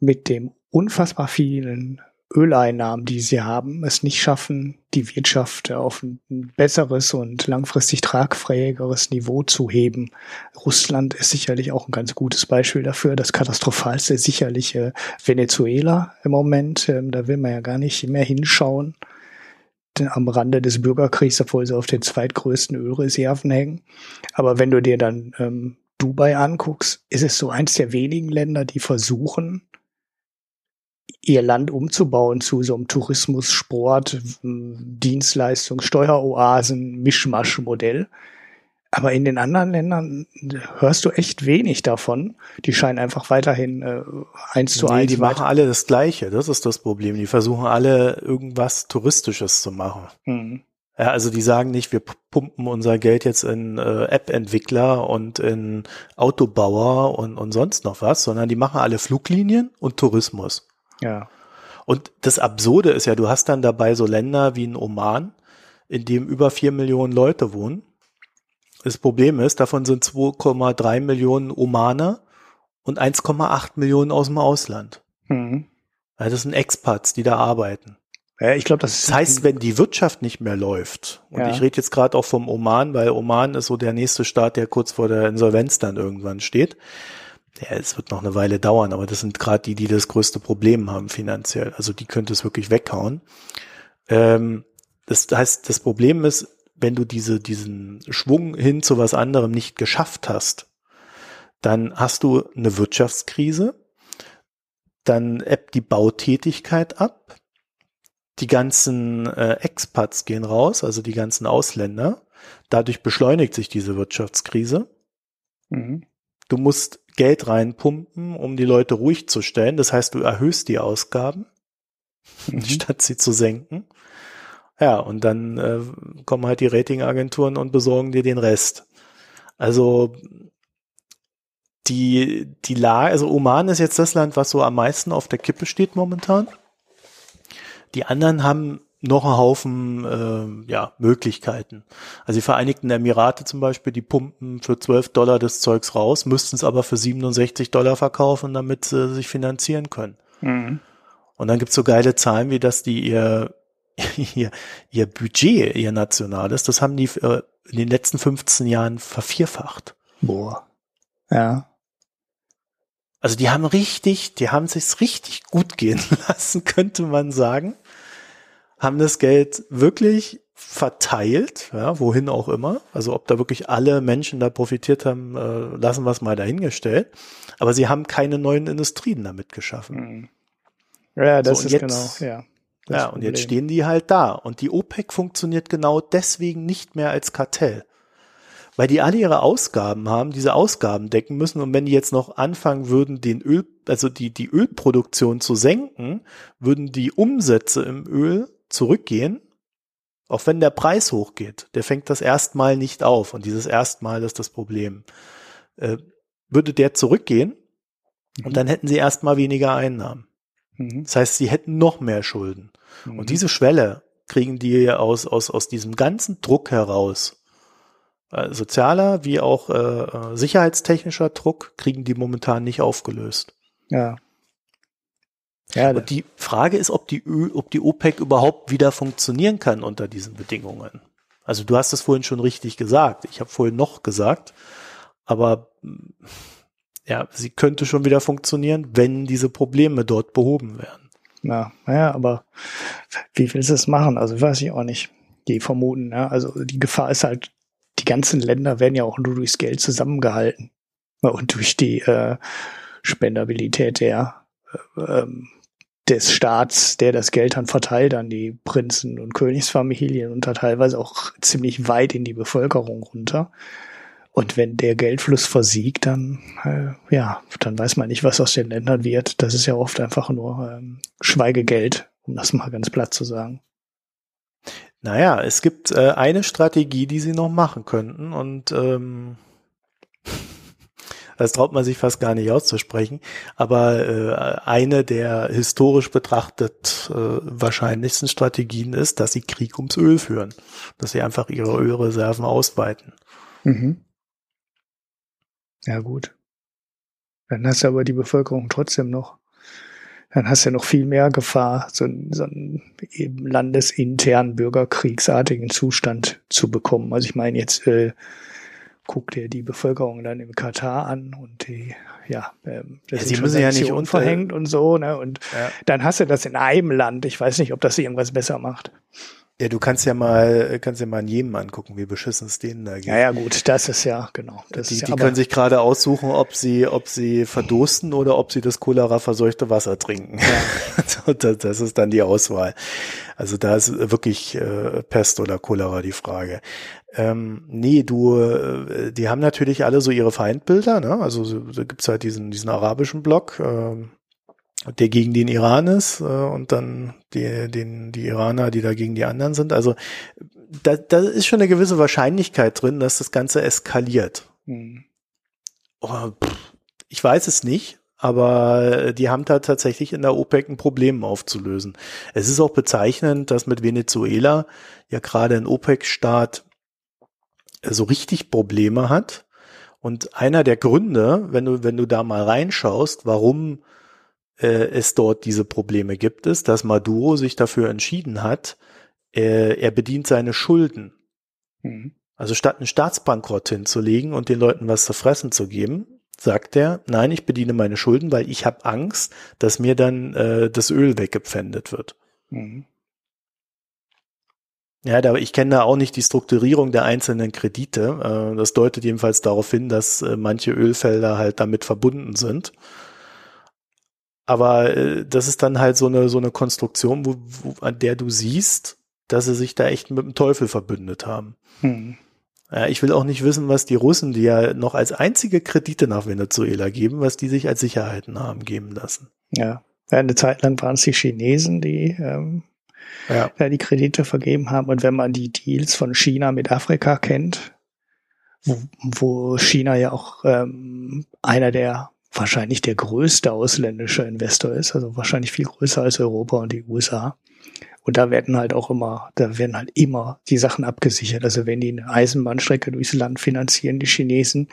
mit dem unfassbar vielen Öleinnahmen, die sie haben, es nicht schaffen, die Wirtschaft auf ein besseres und langfristig tragfähigeres Niveau zu heben. Russland ist sicherlich auch ein ganz gutes Beispiel dafür. Das katastrophalste sicherlich äh, Venezuela im Moment. Ähm, da will man ja gar nicht mehr hinschauen am Rande des Bürgerkriegs, obwohl sie auf den zweitgrößten Ölreserven hängen. Aber wenn du dir dann ähm, Dubai anguckst, ist es so eins der wenigen Länder, die versuchen, ihr Land umzubauen zu so einem Tourismus, Sport, Dienstleistung, Steueroasen, Mischmasch-Modell. Aber in den anderen Ländern hörst du echt wenig davon. Die scheinen einfach weiterhin äh, eins zu nee, eins. Die machen alle das Gleiche. Das ist das Problem. Die versuchen alle irgendwas Touristisches zu machen. Mhm. Ja, also die sagen nicht, wir pumpen unser Geld jetzt in äh, App-Entwickler und in Autobauer und, und sonst noch was, sondern die machen alle Fluglinien und Tourismus. Ja. Und das Absurde ist ja, du hast dann dabei so Länder wie in Oman, in dem über vier Millionen Leute wohnen. Das Problem ist, davon sind 2,3 Millionen Omaner und 1,8 Millionen aus dem Ausland. Mhm. Also das sind Expats, die da arbeiten. Ja, ich glaube, das, das heißt, wenn die Wirtschaft nicht mehr läuft, und ja. ich rede jetzt gerade auch vom Oman, weil Oman ist so der nächste Staat, der kurz vor der Insolvenz dann irgendwann steht. Ja, es wird noch eine Weile dauern, aber das sind gerade die, die das größte Problem haben finanziell. Also die könnte es wirklich weghauen. Ähm, das heißt, das Problem ist, wenn du diese, diesen Schwung hin zu was anderem nicht geschafft hast, dann hast du eine Wirtschaftskrise, dann ebbt die Bautätigkeit ab, die ganzen äh, Expats gehen raus, also die ganzen Ausländer. Dadurch beschleunigt sich diese Wirtschaftskrise. Mhm. Du musst Geld reinpumpen, um die Leute ruhig zu stellen. Das heißt, du erhöhst die Ausgaben, mhm. statt sie zu senken. Ja, und dann äh, kommen halt die Ratingagenturen und besorgen dir den Rest. Also die, die Lage, also Oman ist jetzt das Land, was so am meisten auf der Kippe steht momentan. Die anderen haben noch einen Haufen äh, ja, Möglichkeiten. Also die Vereinigten Emirate zum Beispiel, die pumpen für 12 Dollar das Zeugs raus, müssten es aber für 67 Dollar verkaufen, damit sie sich finanzieren können. Mhm. Und dann gibt's so geile Zahlen, wie dass die ihr, ihr, ihr Budget, ihr nationales, das haben die äh, in den letzten 15 Jahren vervierfacht. Boah. Ja. Also die haben richtig, die haben sich's richtig gut gehen lassen, könnte man sagen haben das Geld wirklich verteilt, ja, wohin auch immer. Also ob da wirklich alle Menschen da profitiert haben, äh, lassen wir es mal dahingestellt. Aber sie haben keine neuen Industrien damit geschaffen. Mhm. Ja, das so, ist jetzt, genau, ja. Ja, und jetzt stehen die halt da. Und die OPEC funktioniert genau deswegen nicht mehr als Kartell. Weil die alle ihre Ausgaben haben, diese Ausgaben decken müssen. Und wenn die jetzt noch anfangen würden, den Öl, also die, die Ölproduktion zu senken, würden die Umsätze im Öl zurückgehen, auch wenn der Preis hochgeht, der fängt das erstmal nicht auf und dieses erstmal ist das Problem. Äh, würde der zurückgehen mhm. und dann hätten sie erstmal weniger Einnahmen. Mhm. Das heißt, sie hätten noch mehr Schulden. Mhm. Und diese Schwelle kriegen die aus, aus, aus diesem ganzen Druck heraus, äh, sozialer wie auch äh, äh sicherheitstechnischer Druck, kriegen die momentan nicht aufgelöst. Ja. Ja, und die Frage ist, ob die, Ö, ob die OPEC überhaupt wieder funktionieren kann unter diesen Bedingungen. Also du hast es vorhin schon richtig gesagt. Ich habe vorhin noch gesagt, aber ja, sie könnte schon wieder funktionieren, wenn diese Probleme dort behoben werden. Ja, naja, aber wie willst du das machen? Also weiß ich auch nicht. Die vermuten, ja. Also die Gefahr ist halt, die ganzen Länder werden ja auch nur durchs Geld zusammengehalten. Und durch die äh, Spendabilität der ähm, des Staats, der das Geld dann verteilt an die Prinzen und Königsfamilien und da teilweise auch ziemlich weit in die Bevölkerung runter. Und wenn der Geldfluss versiegt, dann äh, ja, dann weiß man nicht, was aus den Ländern wird. Das ist ja oft einfach nur ähm, Schweigegeld, um das mal ganz platt zu sagen. Naja, es gibt äh, eine Strategie, die sie noch machen könnten und ähm, das traut man sich fast gar nicht auszusprechen. Aber äh, eine der historisch betrachtet äh, wahrscheinlichsten Strategien ist, dass sie Krieg ums Öl führen. Dass sie einfach ihre Ölreserven ausweiten. Mhm. Ja, gut. Dann hast du aber die Bevölkerung trotzdem noch. Dann hast du ja noch viel mehr Gefahr, so, so einen eben landesinternen bürgerkriegsartigen Zustand zu bekommen. Also ich meine jetzt äh, guck dir die Bevölkerung dann im Katar an und die, ja, ähm, das ja, sie müssen ja nicht unverhängt und so, ne? Und ja. dann hast du das in einem Land. Ich weiß nicht, ob das irgendwas besser macht. Ja, du kannst ja mal, kannst ja mal in jedem angucken, wie beschissen es denen da geht. Ja, ja, gut, das ist ja, genau. Das die, die können sich gerade aussuchen, ob sie, ob sie verdursten oder ob sie das Cholera verseuchte Wasser trinken. Ja. das, das ist dann die Auswahl. Also da ist wirklich äh, Pest oder Cholera die Frage. Ähm, nee, du, äh, die haben natürlich alle so ihre Feindbilder, ne? Also so, da gibt's halt diesen, diesen arabischen Block, äh, der gegen den Iran ist äh, und dann die, den, die Iraner, die da gegen die anderen sind. Also da, da ist schon eine gewisse Wahrscheinlichkeit drin, dass das Ganze eskaliert. Hm. Oh, ich weiß es nicht, aber die haben da tatsächlich in der OPEC ein Problem aufzulösen. Es ist auch bezeichnend, dass mit Venezuela ja gerade ein OPEC-Staat so richtig Probleme hat. Und einer der Gründe, wenn du, wenn du da mal reinschaust, warum äh, es dort diese Probleme gibt, ist, dass Maduro sich dafür entschieden hat, äh, er bedient seine Schulden. Mhm. Also statt einen Staatsbankrott hinzulegen und den Leuten was zu fressen zu geben, sagt er, nein, ich bediene meine Schulden, weil ich habe Angst, dass mir dann äh, das Öl weggepfändet wird. Mhm. Ja, da, ich kenne da auch nicht die Strukturierung der einzelnen Kredite. Äh, das deutet jedenfalls darauf hin, dass äh, manche Ölfelder halt damit verbunden sind. Aber äh, das ist dann halt so eine, so eine Konstruktion, wo, wo, an der du siehst, dass sie sich da echt mit dem Teufel verbündet haben. Hm. Ja, ich will auch nicht wissen, was die Russen, die ja noch als einzige Kredite nach Venezuela geben, was die sich als Sicherheiten haben geben lassen. Ja, eine Zeit lang waren es die Chinesen, die ähm, ja. ja. die Kredite vergeben haben. Und wenn man die Deals von China mit Afrika kennt, wo, wo China ja auch ähm, einer der wahrscheinlich der größte ausländische Investor ist, also wahrscheinlich viel größer als Europa und die USA. Und da werden halt auch immer, da werden halt immer die Sachen abgesichert. Also wenn die eine Eisenbahnstrecke durchs Land finanzieren, die Chinesen,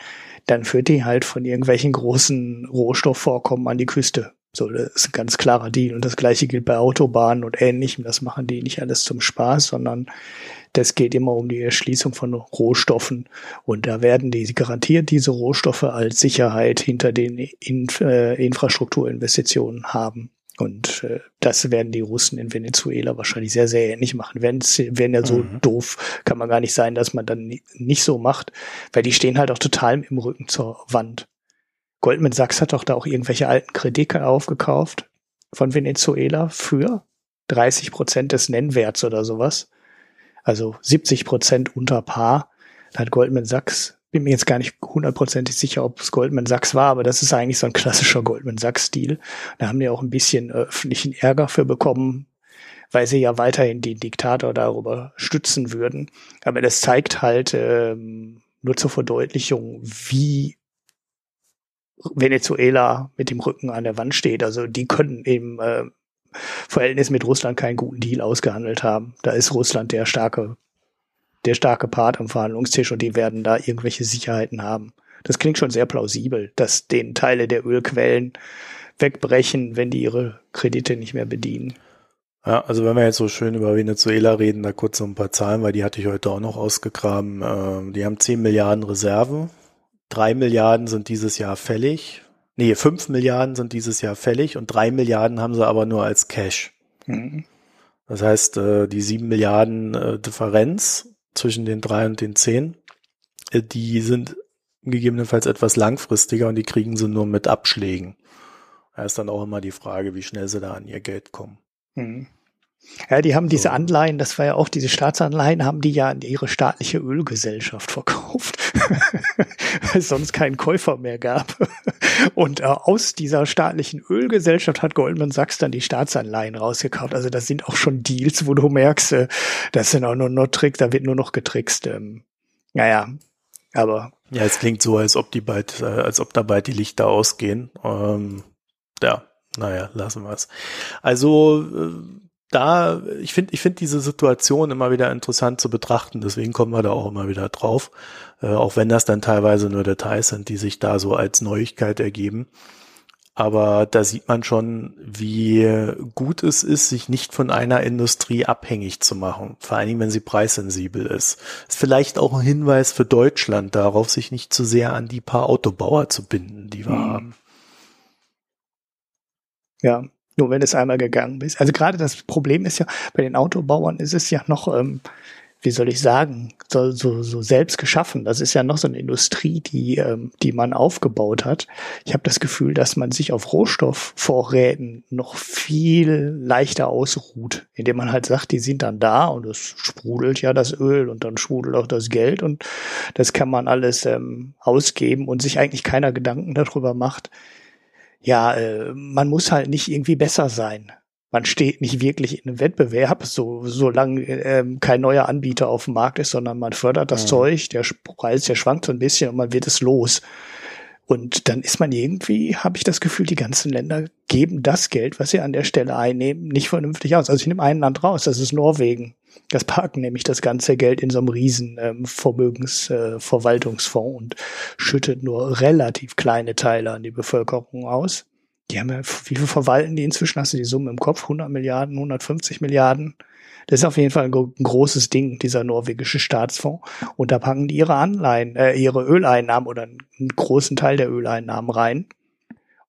dann führt die halt von irgendwelchen großen Rohstoffvorkommen an die Küste. So, das ist ein ganz klarer Deal. Und das gleiche gilt bei Autobahnen und ähnlichem. Das machen die nicht alles zum Spaß, sondern das geht immer um die Erschließung von Rohstoffen. Und da werden die garantiert diese Rohstoffe als Sicherheit hinter den Inf äh, Infrastrukturinvestitionen haben. Und äh, das werden die Russen in Venezuela wahrscheinlich sehr, sehr ähnlich machen. Wenn wenn ja so mhm. doof, kann man gar nicht sein, dass man dann nicht so macht, weil die stehen halt auch total im Rücken zur Wand. Goldman Sachs hat doch da auch irgendwelche alten Kredite aufgekauft von Venezuela für 30 Prozent des Nennwerts oder sowas. Also 70 Prozent unter Paar. Da hat Goldman Sachs bin mir jetzt gar nicht hundertprozentig sicher, ob es Goldman Sachs war, aber das ist eigentlich so ein klassischer Goldman Sachs-Stil. Da haben die auch ein bisschen äh, öffentlichen Ärger für bekommen, weil sie ja weiterhin den Diktator darüber stützen würden. Aber das zeigt halt ähm, nur zur Verdeutlichung, wie Venezuela mit dem Rücken an der Wand steht. Also die können im äh, Verhältnis mit Russland keinen guten Deal ausgehandelt haben. Da ist Russland der starke der starke Part am Verhandlungstisch und die werden da irgendwelche Sicherheiten haben. Das klingt schon sehr plausibel, dass den Teile der Ölquellen wegbrechen, wenn die ihre Kredite nicht mehr bedienen. Ja, also wenn wir jetzt so schön über Venezuela reden, da kurz noch ein paar Zahlen, weil die hatte ich heute auch noch ausgegraben. Ähm, die haben 10 Milliarden Reserve, 3 Milliarden sind dieses Jahr fällig. Nee, 5 Milliarden sind dieses Jahr fällig und 3 Milliarden haben sie aber nur als Cash. Mhm. Das heißt, äh, die 7 Milliarden äh, Differenz zwischen den drei und den zehn. Äh, die sind gegebenenfalls etwas langfristiger und die kriegen sie nur mit Abschlägen. Da ist dann auch immer die Frage, wie schnell sie da an ihr Geld kommen. Mhm. Ja, die haben diese Anleihen, das war ja auch diese Staatsanleihen, haben die ja an ihre staatliche Ölgesellschaft verkauft, weil es sonst keinen Käufer mehr gab. Und äh, aus dieser staatlichen Ölgesellschaft hat Goldman Sachs dann die Staatsanleihen rausgekauft. Also das sind auch schon Deals, wo du merkst, äh, das sind auch nur noch Tricks, da wird nur noch getrickst. Ähm, naja, aber. Ja, es klingt so, als ob die bald, äh, als ob da bald die Lichter ausgehen. Ähm, ja, naja, lassen wir es. Also äh, da, ich finde, ich finde diese Situation immer wieder interessant zu betrachten, deswegen kommen wir da auch immer wieder drauf, äh, auch wenn das dann teilweise nur Details sind, die sich da so als Neuigkeit ergeben. Aber da sieht man schon, wie gut es ist, sich nicht von einer Industrie abhängig zu machen. Vor allen Dingen, wenn sie preissensibel ist. Ist vielleicht auch ein Hinweis für Deutschland darauf, sich nicht zu sehr an die paar Autobauer zu binden, die wir hm. haben. Ja, nur wenn es einmal gegangen bist. Also gerade das Problem ist ja, bei den Autobauern ist es ja noch, ähm, wie soll ich sagen, so, so, so selbst geschaffen. Das ist ja noch so eine Industrie, die, ähm, die man aufgebaut hat. Ich habe das Gefühl, dass man sich auf Rohstoffvorräten noch viel leichter ausruht, indem man halt sagt, die sind dann da und es sprudelt ja das Öl und dann sprudelt auch das Geld und das kann man alles ähm, ausgeben und sich eigentlich keiner Gedanken darüber macht, ja, äh, man muss halt nicht irgendwie besser sein. Man steht nicht wirklich in einem Wettbewerb, so solange ähm, kein neuer Anbieter auf dem Markt ist, sondern man fördert das ja. Zeug, der Preis, der schwankt so ein bisschen und man wird es los. Und dann ist man irgendwie, habe ich das Gefühl, die ganzen Länder geben das Geld, was sie an der Stelle einnehmen, nicht vernünftig aus. Also ich nehme ein Land raus, das ist Norwegen. Das parken nämlich das ganze Geld in so einem riesen ähm, Vermögensverwaltungsfonds äh, und schüttet nur relativ kleine Teile an die Bevölkerung aus. Die haben ja, wie viel verwalten die inzwischen? Hast du die Summe im Kopf? 100 Milliarden, 150 Milliarden? Das ist auf jeden Fall ein, ein großes Ding, dieser norwegische Staatsfonds. Und da packen die ihre Anleihen, äh, ihre Öleinnahmen oder einen großen Teil der Öleinnahmen rein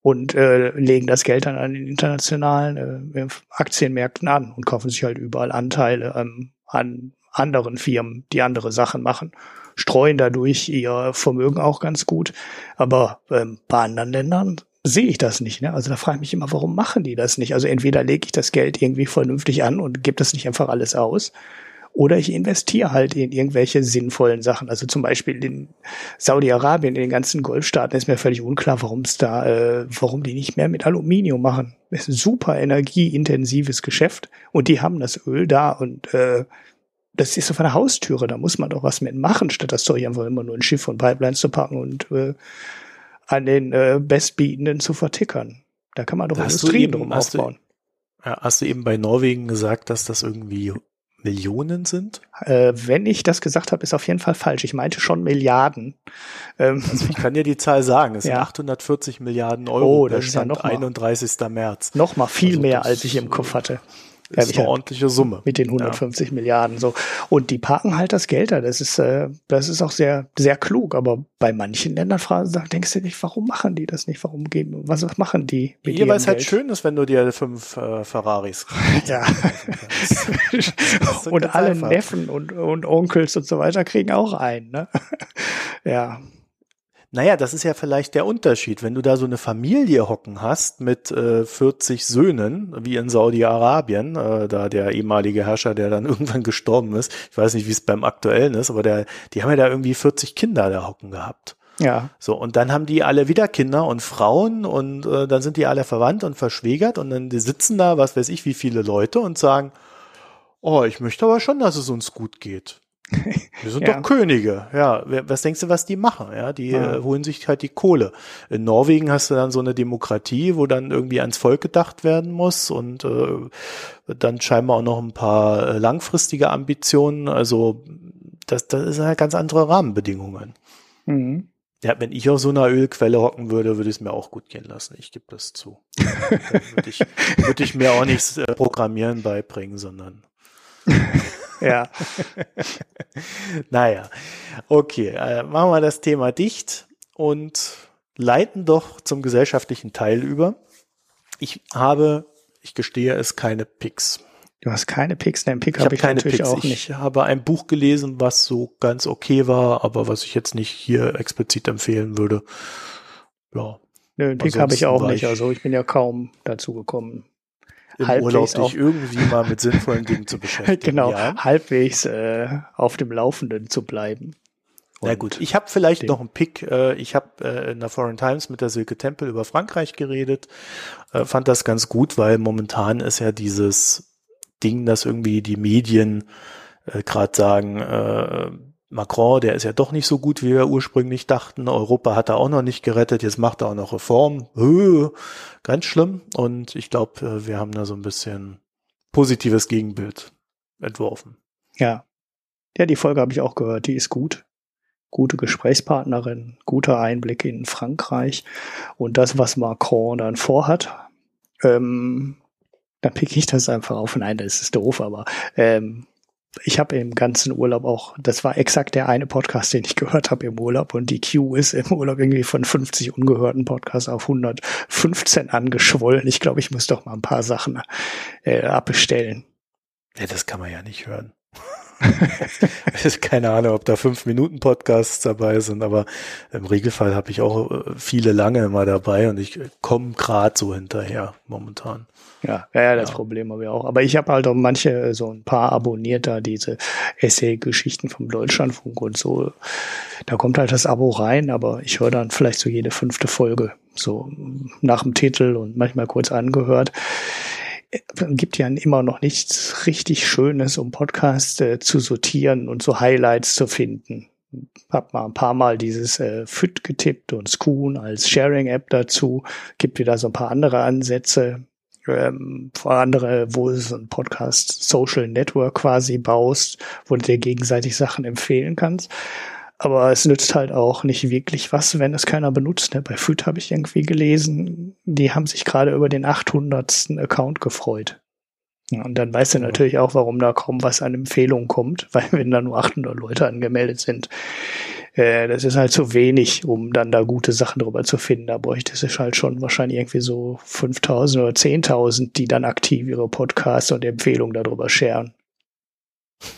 und äh, legen das Geld dann an den internationalen äh, Aktienmärkten an und kaufen sich halt überall Anteile ähm, an anderen Firmen, die andere Sachen machen, streuen dadurch ihr Vermögen auch ganz gut. Aber ähm, bei anderen Ländern sehe ich das nicht. Ne? Also da frage ich mich immer, warum machen die das nicht? Also entweder lege ich das Geld irgendwie vernünftig an und gebe das nicht einfach alles aus, oder ich investiere halt in irgendwelche sinnvollen Sachen. Also zum Beispiel in Saudi-Arabien, in den ganzen Golfstaaten ist mir völlig unklar, warum es da, äh, warum die nicht mehr mit Aluminium machen. Das ist ein super energieintensives Geschäft und die haben das Öl da und äh, das ist auf einer Haustüre, da muss man doch was mit machen, statt das Zeug einfach immer nur in Schiff und Pipelines zu packen und äh, an den äh, Bestbietenden zu vertickern. Da kann man doch hast Industrien drum aufbauen. Du, ja, hast du eben bei Norwegen gesagt, dass das irgendwie Millionen sind? Äh, wenn ich das gesagt habe, ist auf jeden Fall falsch. Ich meinte schon Milliarden. Ähm, also ich kann dir die Zahl sagen. Es ja. sind 840 Milliarden Euro. Oh, das ist ja noch mal, 31. März. Noch mal viel also mehr, als ich im Kopf hatte. Das ist eine ordentliche Summe. Mit den 150 ja. Milliarden so. Und die parken halt das Geld da. Das ist, äh, das ist auch sehr, sehr klug. Aber bei manchen Ländern fragen, denkst du nicht, warum machen die das nicht? Warum geben, was machen die mit Hier, weil es halt schön ist, wenn du dir fünf äh, Ferraris Ja. und alle einfach. Neffen und, und Onkels und so weiter kriegen auch einen, ne? ja. Naja, das ist ja vielleicht der Unterschied. Wenn du da so eine Familie hocken hast mit äh, 40 Söhnen, wie in Saudi-Arabien, äh, da der ehemalige Herrscher, der dann irgendwann gestorben ist, ich weiß nicht, wie es beim aktuellen ist, aber der, die haben ja da irgendwie 40 Kinder da hocken gehabt. Ja. So, und dann haben die alle wieder Kinder und Frauen und äh, dann sind die alle verwandt und verschwägert und dann die sitzen da, was weiß ich, wie viele Leute und sagen, oh, ich möchte aber schon, dass es uns gut geht. Wir sind ja. doch Könige. Ja, was denkst du, was die machen? Ja, die ja. Äh, holen sich halt die Kohle. In Norwegen hast du dann so eine Demokratie, wo dann irgendwie ans Volk gedacht werden muss und äh, dann scheinbar auch noch ein paar äh, langfristige Ambitionen. Also das, das ist halt ganz andere Rahmenbedingungen. Mhm. Ja, wenn ich auf so einer Ölquelle hocken würde, würde es mir auch gut gehen lassen. Ich gebe das zu. würde ich, würd ich mir auch nichts äh, Programmieren beibringen, sondern ja. naja, okay, äh, machen wir das Thema dicht und leiten doch zum gesellschaftlichen Teil über. Ich habe, ich gestehe es, keine Picks. Du hast keine Picks, nein, Pick habe hab ich keine natürlich Picks. auch nicht. Ich habe ein Buch gelesen, was so ganz okay war, aber was ich jetzt nicht hier explizit empfehlen würde. Ja. Nö, einen Pick habe ich auch nicht. Also ich bin ja kaum dazu gekommen, im halbwegs Urlaub dich irgendwie mal mit sinnvollen Dingen zu beschäftigen. Genau, ja. halbwegs äh, auf dem Laufenden zu bleiben. Na gut, ich habe vielleicht noch einen Pick. Äh, ich habe äh, in der Foreign Times mit der Silke Tempel über Frankreich geredet, äh, fand das ganz gut, weil momentan ist ja dieses Ding, dass irgendwie die Medien gerade sagen, Macron, der ist ja doch nicht so gut, wie wir ursprünglich dachten. Europa hat er auch noch nicht gerettet, jetzt macht er auch noch Reform. Ganz schlimm. Und ich glaube, äh, wir haben da so ein bisschen positives Gegenbild entworfen. Ja. Ja, die Folge habe ich auch gehört, die ist gut. Gute Gesprächspartnerin, guter Einblick in Frankreich und das, was Macron dann vorhat. Ähm, dann pick ich das einfach auf. Nein, das ist doof, aber ähm, ich habe im ganzen Urlaub auch, das war exakt der eine Podcast, den ich gehört habe im Urlaub und die Queue ist im Urlaub irgendwie von 50 ungehörten Podcasts auf 115 angeschwollen. Ich glaube, ich muss doch mal ein paar Sachen äh, abbestellen. Ja, das kann man ja nicht hören. Keine Ahnung, ob da fünf Minuten Podcasts dabei sind, aber im Regelfall habe ich auch äh, viele lange immer dabei und ich komme gerade so hinterher momentan. Ja, ja, das ja. Problem habe ich auch. Aber ich habe halt auch manche, so ein paar abonniert da, diese Essay-Geschichten vom Deutschlandfunk und so. Da kommt halt das Abo rein, aber ich höre dann vielleicht so jede fünfte Folge, so nach dem Titel und manchmal kurz angehört gibt ja immer noch nichts richtig Schönes, um Podcasts äh, zu sortieren und so Highlights zu finden. hab mal ein paar Mal dieses äh, FIT getippt und Schoon als Sharing-App dazu. Gibt wieder so ein paar andere Ansätze, ähm, andere, wo du so ein Podcast Social Network quasi baust, wo du dir gegenseitig Sachen empfehlen kannst. Aber es nützt halt auch nicht wirklich was, wenn es keiner benutzt. Ne? Bei FIT habe ich irgendwie gelesen, die haben sich gerade über den 800. Account gefreut. Und dann weißt du natürlich auch, warum da kaum was an Empfehlungen kommt, weil wenn da nur 800 Leute angemeldet sind, äh, das ist halt zu wenig, um dann da gute Sachen drüber zu finden. Da bräuchte es halt schon wahrscheinlich irgendwie so 5000 oder 10.000, die dann aktiv ihre Podcasts und Empfehlungen darüber scheren.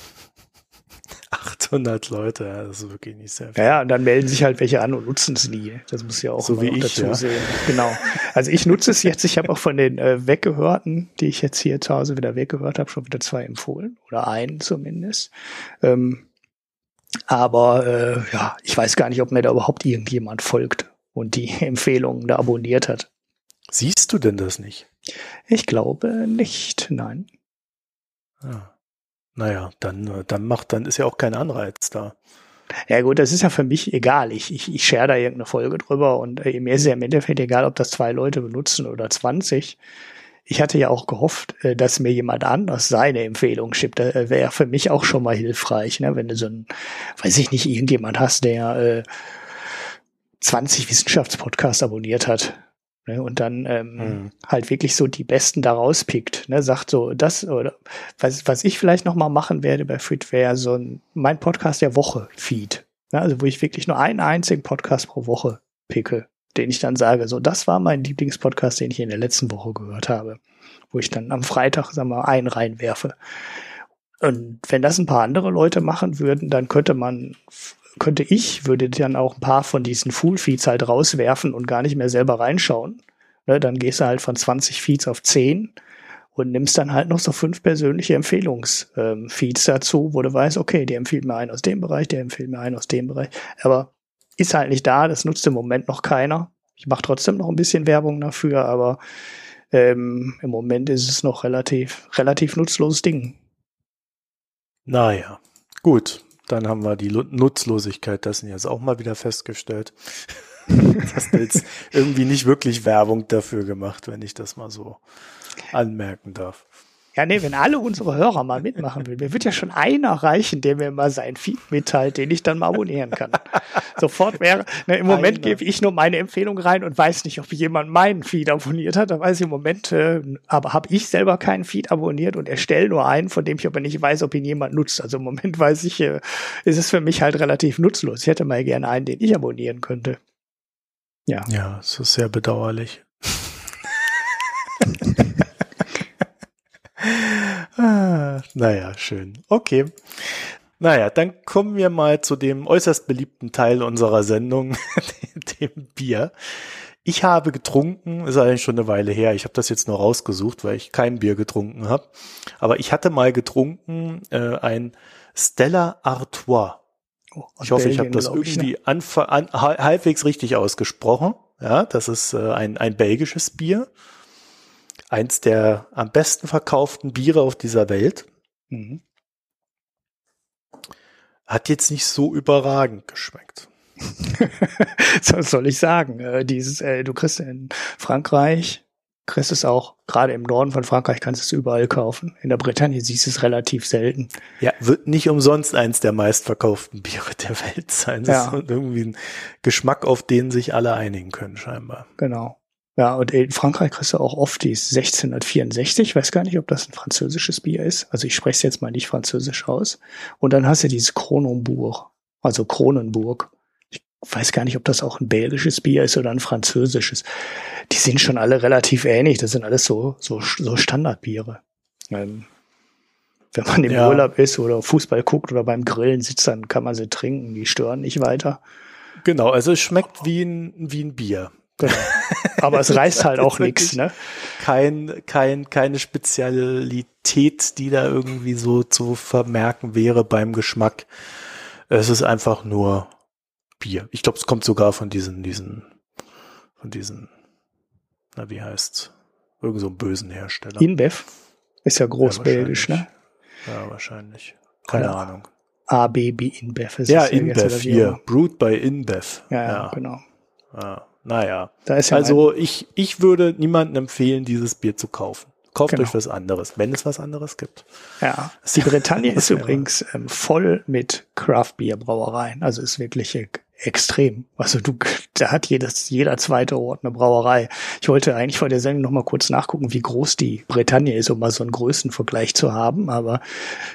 800 Leute, ja, das ist wirklich nicht sehr viel. Ja, und dann melden sich halt welche an und nutzen es nie. Das muss ja auch so wie ich, dazu ja. sehen. Genau. Also ich nutze es jetzt. Ich habe auch von den äh, Weggehörten, die ich jetzt hier zu Hause wieder weggehört habe, schon wieder zwei empfohlen. Oder einen zumindest. Ähm, aber äh, ja, ich weiß gar nicht, ob mir da überhaupt irgendjemand folgt und die Empfehlungen da abonniert hat. Siehst du denn das nicht? Ich glaube nicht, nein. Ah. Naja, dann, äh, dann macht, dann ist ja auch kein Anreiz da. Ja gut, das ist ja für mich egal. Ich, ich, ich share da irgendeine Folge drüber und äh, mir ist ja im Endeffekt egal, ob das zwei Leute benutzen oder 20. Ich hatte ja auch gehofft, äh, dass mir jemand anders seine Empfehlung schickt. Das äh, wäre für mich auch schon mal hilfreich, ne? wenn du so ein, weiß ich nicht, irgendjemand hast, der äh, 20 Wissenschaftspodcasts abonniert hat Ne, und dann ähm, mhm. halt wirklich so die Besten da rauspickt. Ne, sagt so, das oder was, was ich vielleicht noch mal machen werde bei Feed wäre so ein mein Podcast der Woche Feed. Ne, also wo ich wirklich nur einen einzigen Podcast pro Woche picke, den ich dann sage, so das war mein Lieblingspodcast, den ich in der letzten Woche gehört habe, wo ich dann am Freitag sagen wir einen reinwerfe. Und wenn das ein paar andere Leute machen würden, dann könnte man könnte ich, würde dann auch ein paar von diesen Full-Feeds halt rauswerfen und gar nicht mehr selber reinschauen. Ne, dann gehst du halt von 20 Feeds auf 10 und nimmst dann halt noch so fünf persönliche Empfehlungsfeeds ähm, dazu, wo du weißt, okay, der empfiehlt mir einen aus dem Bereich, der empfiehlt mir einen aus dem Bereich. Aber ist halt nicht da, das nutzt im Moment noch keiner. Ich mache trotzdem noch ein bisschen Werbung dafür, aber ähm, im Moment ist es noch relativ, relativ nutzloses Ding. Naja, gut. Dann haben wir die Nutzlosigkeit dessen jetzt auch mal wieder festgestellt. Hast du jetzt irgendwie nicht wirklich Werbung dafür gemacht, wenn ich das mal so anmerken darf. Ja, nee, wenn alle unsere Hörer mal mitmachen will, mir wird ja schon einer reichen, der mir mal seinen Feed mitteilt, den ich dann mal abonnieren kann. Sofort wäre, ne, im Moment gebe ich nur meine Empfehlung rein und weiß nicht, ob jemand meinen Feed abonniert hat. Da weiß ich im Moment, äh, aber habe ich selber keinen Feed abonniert und erstelle nur einen, von dem ich aber nicht weiß, ob ihn jemand nutzt. Also im Moment weiß ich, äh, ist es für mich halt relativ nutzlos. Ich hätte mal gerne einen, den ich abonnieren könnte. Ja. Ja, es ist sehr bedauerlich. ah, naja, schön. Okay. Naja, dann kommen wir mal zu dem äußerst beliebten Teil unserer Sendung, dem Bier. Ich habe getrunken, ist eigentlich schon eine Weile her. Ich habe das jetzt nur rausgesucht, weil ich kein Bier getrunken habe. Aber ich hatte mal getrunken äh, ein Stella Artois. Oh, ich hoffe, Belgien, ich habe das irgendwie ich, ne? an, halbwegs richtig ausgesprochen. Ja, das ist äh, ein, ein belgisches Bier eins der am besten verkauften Biere auf dieser Welt. Mhm. Hat jetzt nicht so überragend geschmeckt. Was soll ich sagen? Äh, dieses, äh, du kriegst in Frankreich, kriegst es auch, gerade im Norden von Frankreich kannst du es überall kaufen. In der Bretagne siehst du es relativ selten. Ja, wird nicht umsonst eins der meistverkauften Biere der Welt sein. Das ja. ist irgendwie ein Geschmack, auf den sich alle einigen können, scheinbar. Genau. Ja, und in Frankreich kriegst du auch oft die 1664. Ich weiß gar nicht, ob das ein französisches Bier ist. Also ich spreche es jetzt mal nicht französisch aus. Und dann hast du dieses Kronenburg, also Kronenburg. Ich weiß gar nicht, ob das auch ein belgisches Bier ist oder ein französisches. Die sind schon alle relativ ähnlich. Das sind alles so, so, so Standardbiere. Ähm, wenn man im ja. Urlaub ist oder Fußball guckt oder beim Grillen sitzt, dann kann man sie trinken. Die stören nicht weiter. Genau, also es schmeckt wie ein, wie ein Bier. Genau. Aber es reißt halt auch nichts, ne? Kein, kein, keine Spezialität, die da irgendwie so zu vermerken wäre beim Geschmack. Es ist einfach nur Bier. Ich glaube, es kommt sogar von diesen, diesen, von diesen, na, wie heißt's? Irgend so einem bösen Hersteller. InBev ist ja großbelgisch, ja, ne? Ja, wahrscheinlich. Keine oder, Ahnung. ABB InBev ist. Ja, InBev hier. Brewed by InBev. Ja, ja, genau. Ja, naja. Da ist ja also ich, ich würde niemandem empfehlen, dieses Bier zu kaufen. Kauft genau. euch was anderes, wenn es was anderes gibt. Ja, die Bretagne ist übrigens ähm, voll mit Craft Beer Brauereien. Also ist wirklich extrem. Also du, da hat jedes, jeder zweite Ort eine Brauerei. Ich wollte eigentlich vor der Sendung noch mal kurz nachgucken, wie groß die Bretagne ist, um mal so einen Größenvergleich zu haben. Aber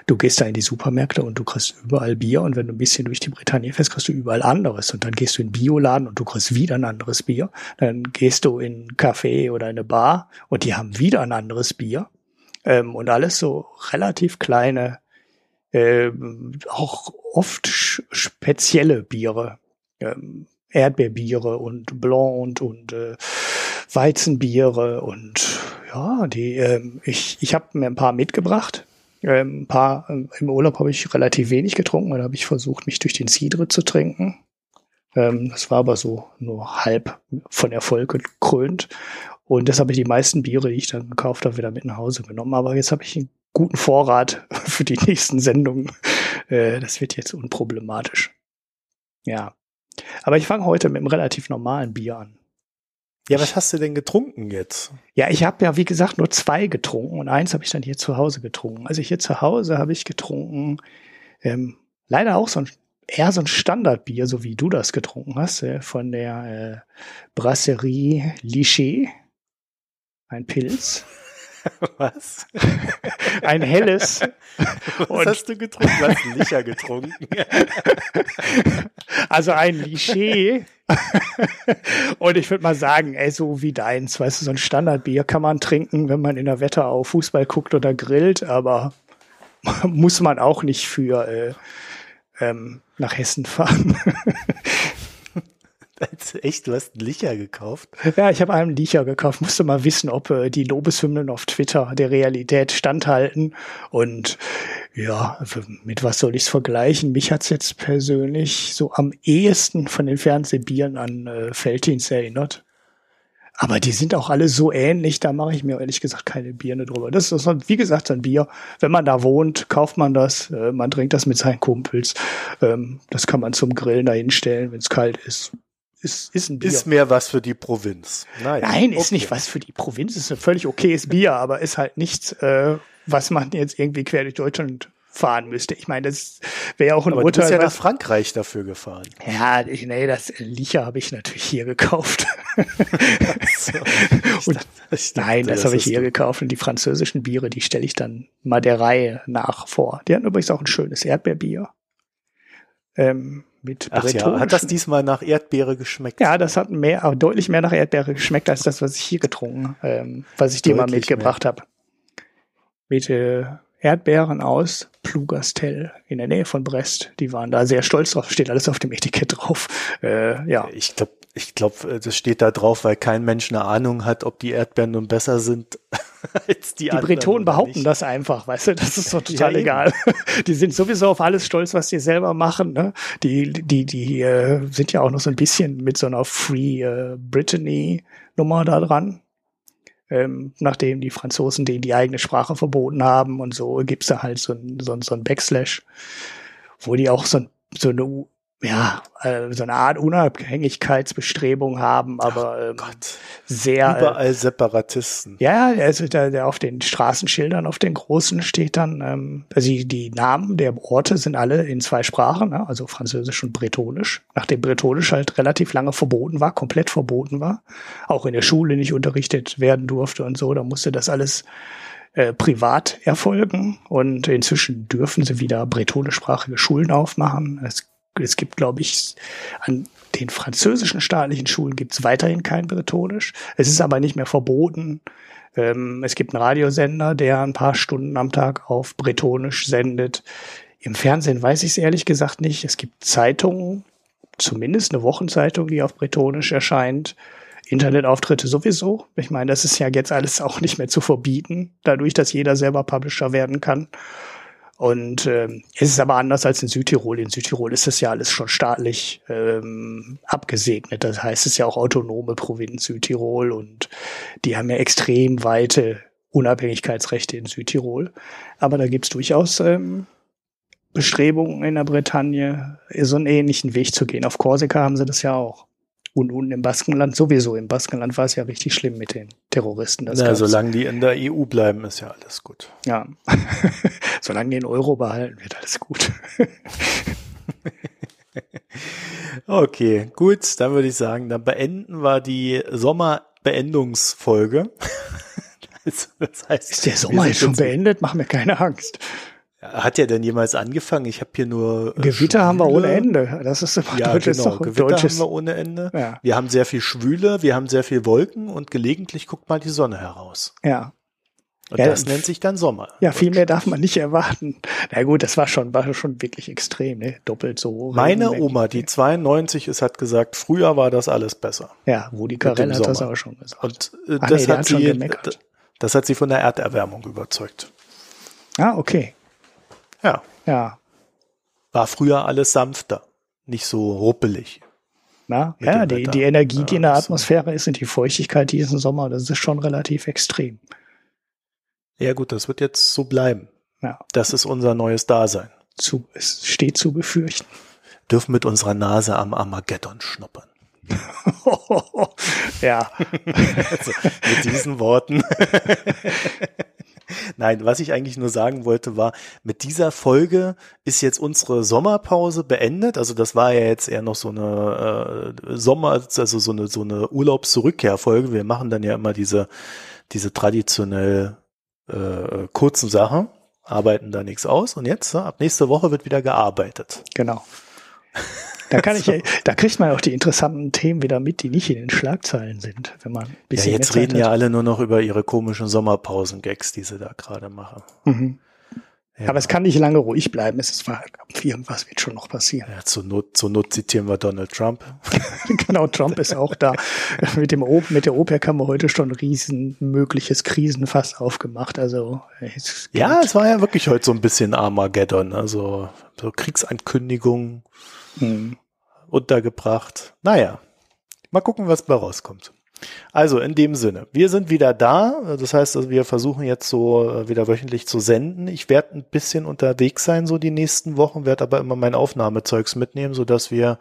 du gehst da in die Supermärkte und du kriegst überall Bier und wenn du ein bisschen durch die Bretagne fährst, kriegst du überall anderes. Und dann gehst du in den Bioladen und du kriegst wieder ein anderes Bier. Dann gehst du in ein Café oder eine Bar und die haben wieder ein anderes Bier. Ähm, und alles so relativ kleine, äh, auch oft spezielle Biere ähm, Erdbeerbiere und Blond und äh, Weizenbiere und ja, die ähm, ich ich habe mir ein paar mitgebracht. Ähm, ein paar ähm, im Urlaub habe ich relativ wenig getrunken, da habe ich versucht, mich durch den Cidre zu trinken. Ähm, das war aber so nur halb von Erfolg gekrönt. Und das habe ich die meisten Biere, die ich dann gekauft habe, wieder mit nach Hause genommen. Aber jetzt habe ich einen guten Vorrat für die nächsten Sendungen. Äh, das wird jetzt unproblematisch. Ja. Aber ich fange heute mit einem relativ normalen Bier an. Ja, was hast du denn getrunken jetzt? Ja, ich habe ja, wie gesagt, nur zwei getrunken und eins habe ich dann hier zu Hause getrunken. Also hier zu Hause habe ich getrunken, ähm, leider auch so ein eher so ein Standardbier, so wie du das getrunken hast, äh, von der äh, Brasserie Liché. Ein Pilz. Was? Ein helles. Was und hast du getrunken? Du hast Licher getrunken. Also ein Liché. Und ich würde mal sagen, ey, so wie deins, weißt du, so ein Standardbier kann man trinken, wenn man in der Wetterau Fußball guckt oder grillt, aber muss man auch nicht für äh, ähm, nach Hessen fahren. Echt, du hast einen Licher gekauft? Ja, ich habe einen Licher gekauft. Musste mal wissen, ob äh, die Lobeshymnen auf Twitter der Realität standhalten. Und ja, mit was soll ich es vergleichen? Mich hat's jetzt persönlich so am ehesten von den Fernsehbieren an äh, Feldins erinnert. Aber die sind auch alle so ähnlich, da mache ich mir ehrlich gesagt keine Birne drüber. Das ist, wie gesagt, ein Bier. Wenn man da wohnt, kauft man das, äh, man trinkt das mit seinen Kumpels. Ähm, das kann man zum Grillen da hinstellen, wenn es kalt ist ist, ist ein Bier. Ist mehr was für die Provinz. Naja, Nein, ist okay. nicht was für die Provinz. Ist ein völlig okayes Bier, aber ist halt nichts, äh, was man jetzt irgendwie quer durch Deutschland fahren müsste. Ich meine, das wäre auch ein aber Urteil. Du bist ja nach Frankreich dafür gefahren. Ja, ich, nee, das Licher habe ich natürlich hier gekauft. so, und, dachte, dachte, nein, das, das habe ich hier gekauft. Und die französischen Biere, die stelle ich dann mal der Reihe nach vor. Die hatten übrigens auch ein schönes Erdbeerbier. Ähm, mit Ach ja, hat das diesmal nach Erdbeere geschmeckt? Ja, das hat mehr, deutlich mehr nach Erdbeere geschmeckt als das, was ich hier getrunken, ähm, was ich dir mal mitgebracht habe. Mit äh, Erdbeeren aus Plugastel in der Nähe von Brest. Die waren da sehr stolz drauf. Steht alles auf dem Etikett drauf. Äh, ja. Ich glaube, ich glaube, das steht da drauf, weil kein Mensch eine Ahnung hat, ob die Erdbeeren nun besser sind als die, die anderen. Die Bretonen behaupten nicht. das einfach, weißt du, das ist doch total ja, egal. Die sind sowieso auf alles stolz, was die selber machen. Ne? Die, die, die äh, sind ja auch noch so ein bisschen mit so einer Free äh, Brittany Nummer da dran. Ähm, nachdem die Franzosen denen die eigene Sprache verboten haben und so, gibt's da halt so ein, so ein, so ein Backslash, wo die auch so, so eine ja, äh, so eine Art Unabhängigkeitsbestrebung haben, aber ähm, sehr äh, überall Separatisten. Ja, also da, da auf den Straßenschildern, auf den großen steht dann, ähm, also die, die Namen der Orte sind alle in zwei Sprachen, ne? also Französisch und Bretonisch. Nachdem Bretonisch halt relativ lange verboten war, komplett verboten war, auch in der Schule nicht unterrichtet werden durfte und so, da musste das alles äh, privat erfolgen und inzwischen dürfen sie wieder bretonischsprachige Schulen aufmachen. Es es gibt, glaube ich, an den französischen staatlichen Schulen gibt es weiterhin kein Bretonisch. Es ist aber nicht mehr verboten. Ähm, es gibt einen Radiosender, der ein paar Stunden am Tag auf Bretonisch sendet. Im Fernsehen weiß ich es ehrlich gesagt nicht. Es gibt Zeitungen, zumindest eine Wochenzeitung, die auf Bretonisch erscheint. Internetauftritte sowieso. Ich meine, das ist ja jetzt alles auch nicht mehr zu verbieten, dadurch, dass jeder selber Publisher werden kann. Und ähm, es ist aber anders als in Südtirol. In Südtirol ist das ja alles schon staatlich ähm, abgesegnet. Das heißt, es ist ja auch autonome Provinz Südtirol und die haben ja extrem weite Unabhängigkeitsrechte in Südtirol. Aber da gibt's durchaus ähm, Bestrebungen in der Bretagne, so einen ähnlichen Weg zu gehen. Auf Korsika haben sie das ja auch. Und unten im Baskenland sowieso. Im Baskenland war es ja richtig schlimm mit den Terroristen. Das Na, solange die in der EU bleiben, ist ja alles gut. Ja. solange die den Euro behalten, wird alles gut. okay, gut. Dann würde ich sagen, dann beenden wir die Sommerbeendungsfolge. das heißt, ist der Sommer jetzt schon beendet? Mach mir keine Angst. Hat der denn jemals angefangen? Ich habe hier nur. Äh, Gewitter Schwüle. haben wir ohne Ende. Das ist immer ja, deutsches genau. Gewitter deutsches. haben wir ohne Ende. Ja. Wir haben sehr viel Schwüle, wir haben sehr viel Wolken und gelegentlich guckt mal die Sonne heraus. Ja. Und ja, das nennt sich dann Sommer. Ja, viel mehr darf man nicht erwarten. Na gut, das war schon, war schon wirklich extrem, ne? Doppelt so hoch. Meine Oma, die 92 ist, hat gesagt, früher war das alles besser. Ja, wo die Karel hat das auch schon gesagt. Und äh, das, nee, hat sie, das hat sie von der Erderwärmung überzeugt. Ah, okay. Ja. Ja. War früher alles sanfter, nicht so ruppelig. Na, ja, die, die Energie, die in der Atmosphäre ist und die Feuchtigkeit diesen Sommer, das ist schon relativ extrem. Ja gut, das wird jetzt so bleiben. Ja. Das ist unser neues Dasein. Zu, es steht zu befürchten. Dürfen mit unserer Nase am Armageddon schnuppern. ja. also, mit diesen Worten Nein, was ich eigentlich nur sagen wollte, war, mit dieser Folge ist jetzt unsere Sommerpause beendet. Also das war ja jetzt eher noch so eine äh, Sommer, also so eine, so eine Urlaubszurückkehrfolge. Wir machen dann ja immer diese, diese traditionell äh, kurzen Sachen, arbeiten da nichts aus. Und jetzt, ab nächste Woche wird wieder gearbeitet. Genau. Da kann so. ich, da kriegt man auch die interessanten Themen wieder mit, die nicht in den Schlagzeilen sind, wenn man ein bisschen. Ja, jetzt reden ja alle nur noch über ihre komischen Sommerpausen-Gags, die sie da gerade machen. Mhm. Ja. Aber es kann nicht lange ruhig bleiben. Es ist irgendwas wird schon noch passieren. Ja, zur Not, zur Not zitieren wir Donald Trump. genau, Trump ist auch da. mit dem o mit der OPEC haben wir heute schon ein riesen mögliches Krisenfass aufgemacht. Also es ja, es war ja wirklich heute so ein bisschen Armageddon. Also so Kriegsankündigungen hm. untergebracht. Naja, mal gucken, was bei rauskommt. Also in dem Sinne, wir sind wieder da. Das heißt, also wir versuchen jetzt so äh, wieder wöchentlich zu senden. Ich werde ein bisschen unterwegs sein so die nächsten Wochen, werde aber immer mein Aufnahmezeugs mitnehmen, so dass wir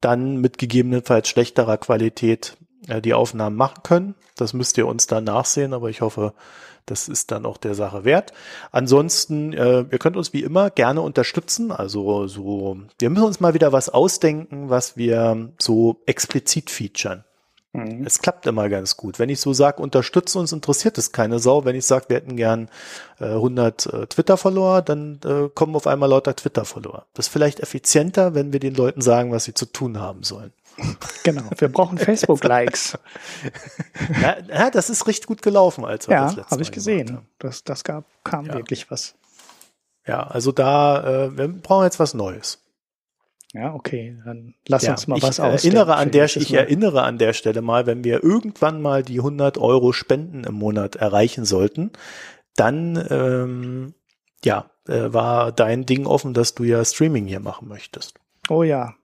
dann mit gegebenenfalls schlechterer Qualität äh, die Aufnahmen machen können. Das müsst ihr uns dann nachsehen, aber ich hoffe, das ist dann auch der Sache wert. Ansonsten, äh, ihr könnt uns wie immer gerne unterstützen. Also so, wir müssen uns mal wieder was ausdenken, was wir so explizit featuren. Mhm. Es klappt immer ganz gut. Wenn ich so sage, unterstütze uns, interessiert es keine Sau. Wenn ich sage, wir hätten gern äh, 100 äh, Twitter-Follower, dann äh, kommen auf einmal lauter Twitter-Follower. Das ist vielleicht effizienter, wenn wir den Leuten sagen, was sie zu tun haben sollen. Genau, wir brauchen Facebook-Likes. ja, ja, das ist richtig gut gelaufen, als wir ja, das letzte habe ich gesehen. Das, das gab, kam ja. wirklich was. Ja, also da, äh, wir brauchen jetzt was Neues. Ja, okay, dann lass ja, uns mal was erinnere an der, Ich mal. erinnere an der Stelle mal, wenn wir irgendwann mal die 100 Euro Spenden im Monat erreichen sollten, dann ähm, ja, äh, war dein Ding offen, dass du ja Streaming hier machen möchtest. Oh ja,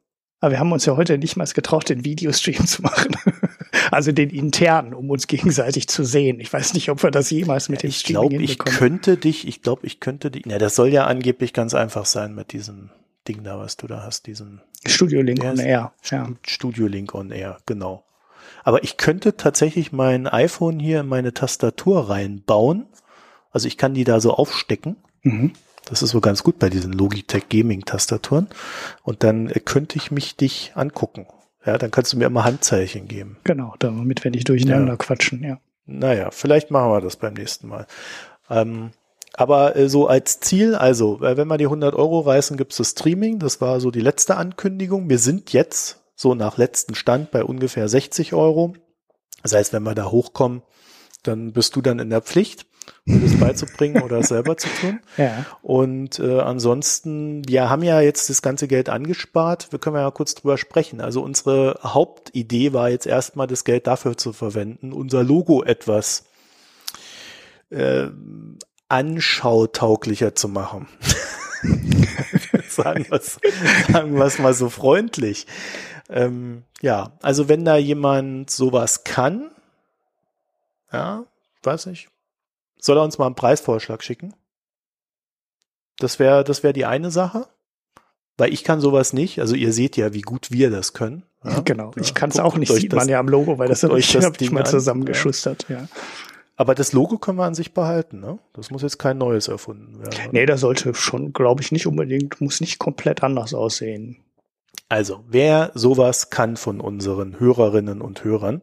aber wir haben uns ja heute nicht mal getraut, den Videostream zu machen. also den internen, um uns gegenseitig zu sehen. Ich weiß nicht, ob wir das jemals mit dem ich Streaming glaub, Ich könnte dich, ich glaube, ich könnte dich, ja, das soll ja angeblich ganz einfach sein mit diesem Ding da, was du da hast, diesen Studio Link on Air. Ja. Studio Link on Air, genau. Aber ich könnte tatsächlich mein iPhone hier in meine Tastatur reinbauen. Also ich kann die da so aufstecken. Mhm. Das ist so ganz gut bei diesen Logitech Gaming Tastaturen. Und dann äh, könnte ich mich dich angucken. Ja, dann kannst du mir immer Handzeichen geben. Genau, damit wir nicht durcheinander ja. quatschen, ja. Naja, vielleicht machen wir das beim nächsten Mal. Ähm, aber äh, so als Ziel, also, äh, wenn wir die 100 Euro reißen, gibt's das Streaming. Das war so die letzte Ankündigung. Wir sind jetzt so nach letzten Stand bei ungefähr 60 Euro. Das heißt, wenn wir da hochkommen, dann bist du dann in der Pflicht um das beizubringen oder selber zu tun. Ja. Und äh, ansonsten, wir haben ja jetzt das ganze Geld angespart. Wir können ja kurz drüber sprechen. Also unsere Hauptidee war jetzt erstmal das Geld dafür zu verwenden, unser Logo etwas äh, anschautauglicher zu machen. sagen wir es mal so freundlich. Ähm, ja, also wenn da jemand sowas kann, ja, weiß ich, soll er uns mal einen Preisvorschlag schicken? Das wäre das wäre die eine Sache. Weil ich kann sowas nicht. Also ihr seht ja, wie gut wir das können. Ja? Genau. Ich kann es auch nicht, sieht man ja am Logo, weil das habe ich, hab ich mal zusammengeschustert. Ja. ja. Aber das Logo können wir an sich behalten, ne? Das muss jetzt kein neues erfunden werden. Oder? Nee, das sollte schon, glaube ich, nicht unbedingt, muss nicht komplett anders aussehen. Also, wer sowas kann von unseren Hörerinnen und Hörern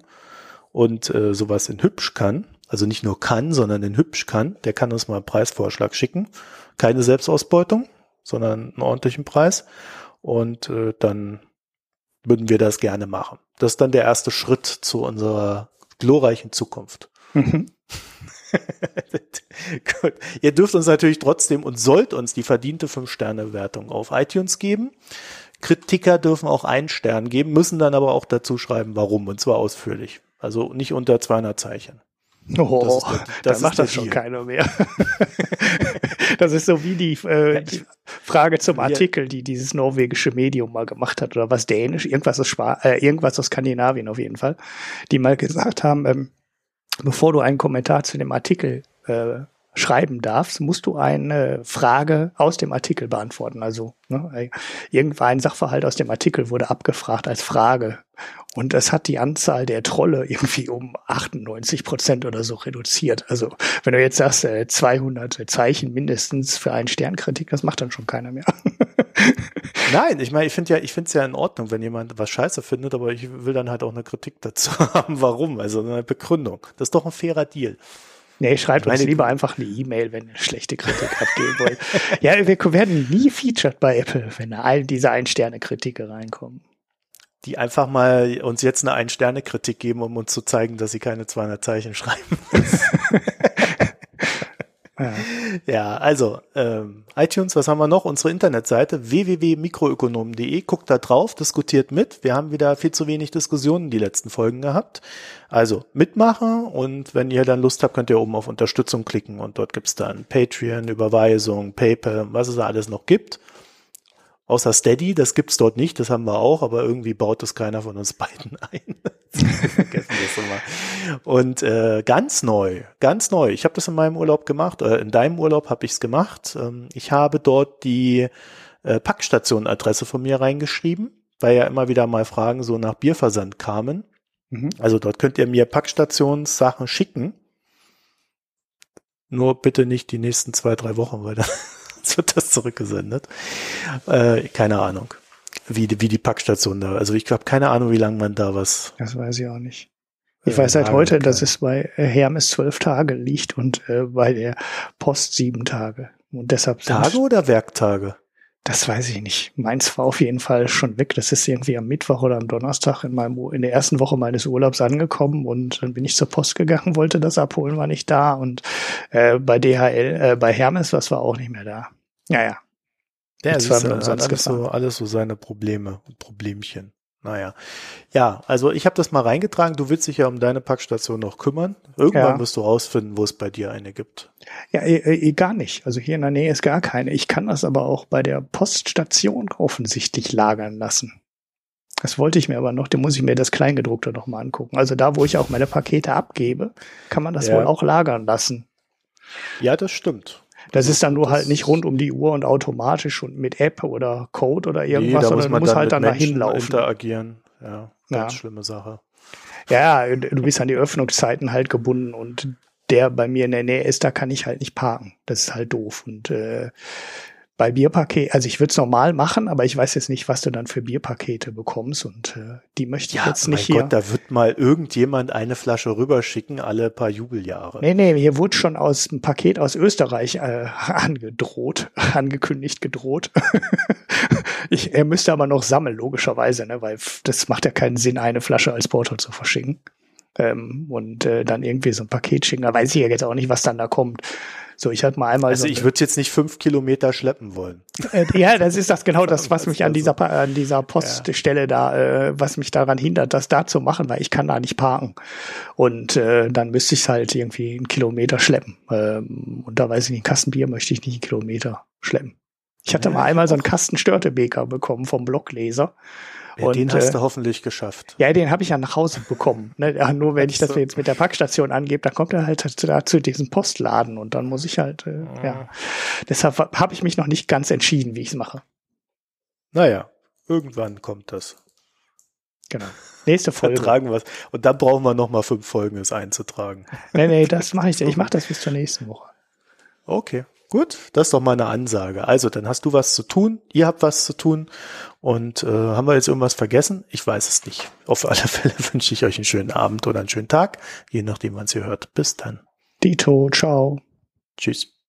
und äh, sowas in hübsch kann, also nicht nur kann, sondern in hübsch kann, der kann uns mal einen Preisvorschlag schicken. Keine Selbstausbeutung, sondern einen ordentlichen Preis. Und äh, dann würden wir das gerne machen. Das ist dann der erste Schritt zu unserer glorreichen Zukunft. Mhm. Gut. Ihr dürft uns natürlich trotzdem und sollt uns die verdiente 5-Sterne-Bewertung auf iTunes geben. Kritiker dürfen auch einen Stern geben, müssen dann aber auch dazu schreiben, warum, und zwar ausführlich. Also nicht unter 200 Zeichen. Oh, das, das dann macht das schon keiner mehr. das ist so wie die, äh, die Frage zum Artikel, die dieses norwegische Medium mal gemacht hat, oder was Dänisch, irgendwas aus, Spa äh, irgendwas aus Skandinavien auf jeden Fall, die mal gesagt haben, ähm, bevor du einen Kommentar zu dem Artikel äh, schreiben darfst, musst du eine Frage aus dem Artikel beantworten. Also ne, irgendein Sachverhalt aus dem Artikel wurde abgefragt als Frage. Und es hat die Anzahl der Trolle irgendwie um 98 Prozent oder so reduziert. Also wenn du jetzt sagst, 200 äh, Zeichen mindestens für einen Sternkritik, das macht dann schon keiner mehr. Nein, ich meine, ich finde ja, ich finde es ja in Ordnung, wenn jemand was scheiße findet, aber ich will dann halt auch eine Kritik dazu haben, warum, also eine Begründung. Das ist doch ein fairer Deal. Nee, schreibt uns lieber einfach eine E-Mail, wenn ihr schlechte Kritik abgeben wollt. ja, wir werden nie featured bei Apple, wenn all diese Ein-Sterne-Kritiker reinkommen. Die einfach mal uns jetzt eine Ein-Sterne-Kritik geben, um uns zu zeigen, dass sie keine 200 Zeichen schreiben. Ja. ja, also ähm, iTunes, was haben wir noch? Unsere Internetseite www.mikroökonomen.de. Guckt da drauf, diskutiert mit. Wir haben wieder viel zu wenig Diskussionen die letzten Folgen gehabt. Also mitmachen und wenn ihr dann Lust habt, könnt ihr oben auf Unterstützung klicken und dort gibt's dann Patreon, Überweisung, PayPal, was es da alles noch gibt. Außer Steady, das gibt's dort nicht, das haben wir auch, aber irgendwie baut das keiner von uns beiden ein. Vergessen das immer. Und äh, ganz neu, ganz neu. Ich habe das in meinem Urlaub gemacht, äh, in deinem Urlaub habe ich's gemacht. Ähm, ich habe dort die äh, Packstation-Adresse von mir reingeschrieben, weil ja immer wieder mal Fragen so nach Bierversand kamen. Mhm. Also dort könnt ihr mir Packstationssachen schicken. Nur bitte nicht die nächsten zwei, drei Wochen, weil dann wird das zurückgesendet. Äh, keine Ahnung, wie, wie die Packstation da. Also ich habe keine Ahnung, wie lange man da was. Das weiß ich auch nicht. Ich äh, weiß seit heute, dass es bei Hermes zwölf Tage liegt und äh, bei der Post sieben Tage. Und deshalb Tage oder Werktage? Das weiß ich nicht. Meins war auf jeden Fall schon weg. Das ist irgendwie am Mittwoch oder am Donnerstag in meinem in der ersten Woche meines Urlaubs angekommen und dann bin ich zur Post gegangen, wollte das abholen, war nicht da und äh, bei DHL, äh, bei Hermes, was war auch nicht mehr da. Ja, ja. Es ist alles so, alles so seine Probleme und Problemchen. Naja. Ja, also ich habe das mal reingetragen. Du willst dich ja um deine Packstation noch kümmern. Irgendwann ja. wirst du rausfinden, wo es bei dir eine gibt. Ja, eh, eh, gar nicht. Also hier in der Nähe ist gar keine. Ich kann das aber auch bei der Poststation offensichtlich lagern lassen. Das wollte ich mir aber noch, da muss ich mir das Kleingedruckte noch mal angucken. Also da, wo ich auch meine Pakete abgebe, kann man das ja. wohl auch lagern lassen. Ja, das stimmt. Das ist dann nur halt nicht rund um die Uhr und automatisch und mit App oder Code oder irgendwas, nee, sondern du musst halt dann dahin laufen. interagieren. Ja, ganz ja. schlimme Sache. Ja, du bist an die Öffnungszeiten halt gebunden und der bei mir in der Nähe ist, da kann ich halt nicht parken. Das ist halt doof. Und äh, bei Bierpaket, also ich würde es normal machen, aber ich weiß jetzt nicht, was du dann für Bierpakete bekommst und äh, die möchte ich ja, jetzt nicht mein hier. Gott, da wird mal irgendjemand eine Flasche rüberschicken, alle paar Jubeljahre. Nee, nee, hier wurde schon aus ein Paket aus Österreich äh, angedroht, angekündigt, gedroht. ich, er müsste aber noch sammeln, logischerweise, ne, weil das macht ja keinen Sinn, eine Flasche als Porto zu verschicken. Ähm, und äh, dann irgendwie so ein Paket schicken. Da weiß ich ja jetzt auch nicht, was dann da kommt. So, ich hatte mal einmal. Also so ich würde jetzt nicht fünf Kilometer schleppen wollen. Äh, ja, das ist das genau das, was mich an dieser an dieser Poststelle ja. da, äh, was mich daran hindert, das da zu machen, weil ich kann da nicht parken. Und äh, dann müsste ich halt irgendwie einen Kilometer schleppen. Ähm, und da weiß ich nicht, ein Kastenbier möchte ich nicht einen Kilometer schleppen. Ich hatte ja, mal einmal so einen Kasten Störtebeker bekommen vom Blogleser. Ja, und, den hast äh, du hoffentlich geschafft. Ja, den habe ich ja nach Hause bekommen. Ne? Ja, nur wenn ich das jetzt mit der Packstation angebe, dann kommt er halt da zu diesem Postladen und dann muss ich halt, äh, ja. ja. Deshalb habe ich mich noch nicht ganz entschieden, wie ich es mache. Naja, irgendwann kommt das. Genau. Nächste Folge. Vertragen wir Und dann brauchen wir noch mal fünf Folgen, es einzutragen. Nee, nee, das mache ich. Ich mache das bis zur nächsten Woche. Okay. Gut, das ist doch mal eine Ansage. Also, dann hast du was zu tun, ihr habt was zu tun und äh, haben wir jetzt irgendwas vergessen? Ich weiß es nicht. Auf alle Fälle wünsche ich euch einen schönen Abend oder einen schönen Tag, je nachdem, wann ihr hört. Bis dann. Dito, ciao. Tschüss.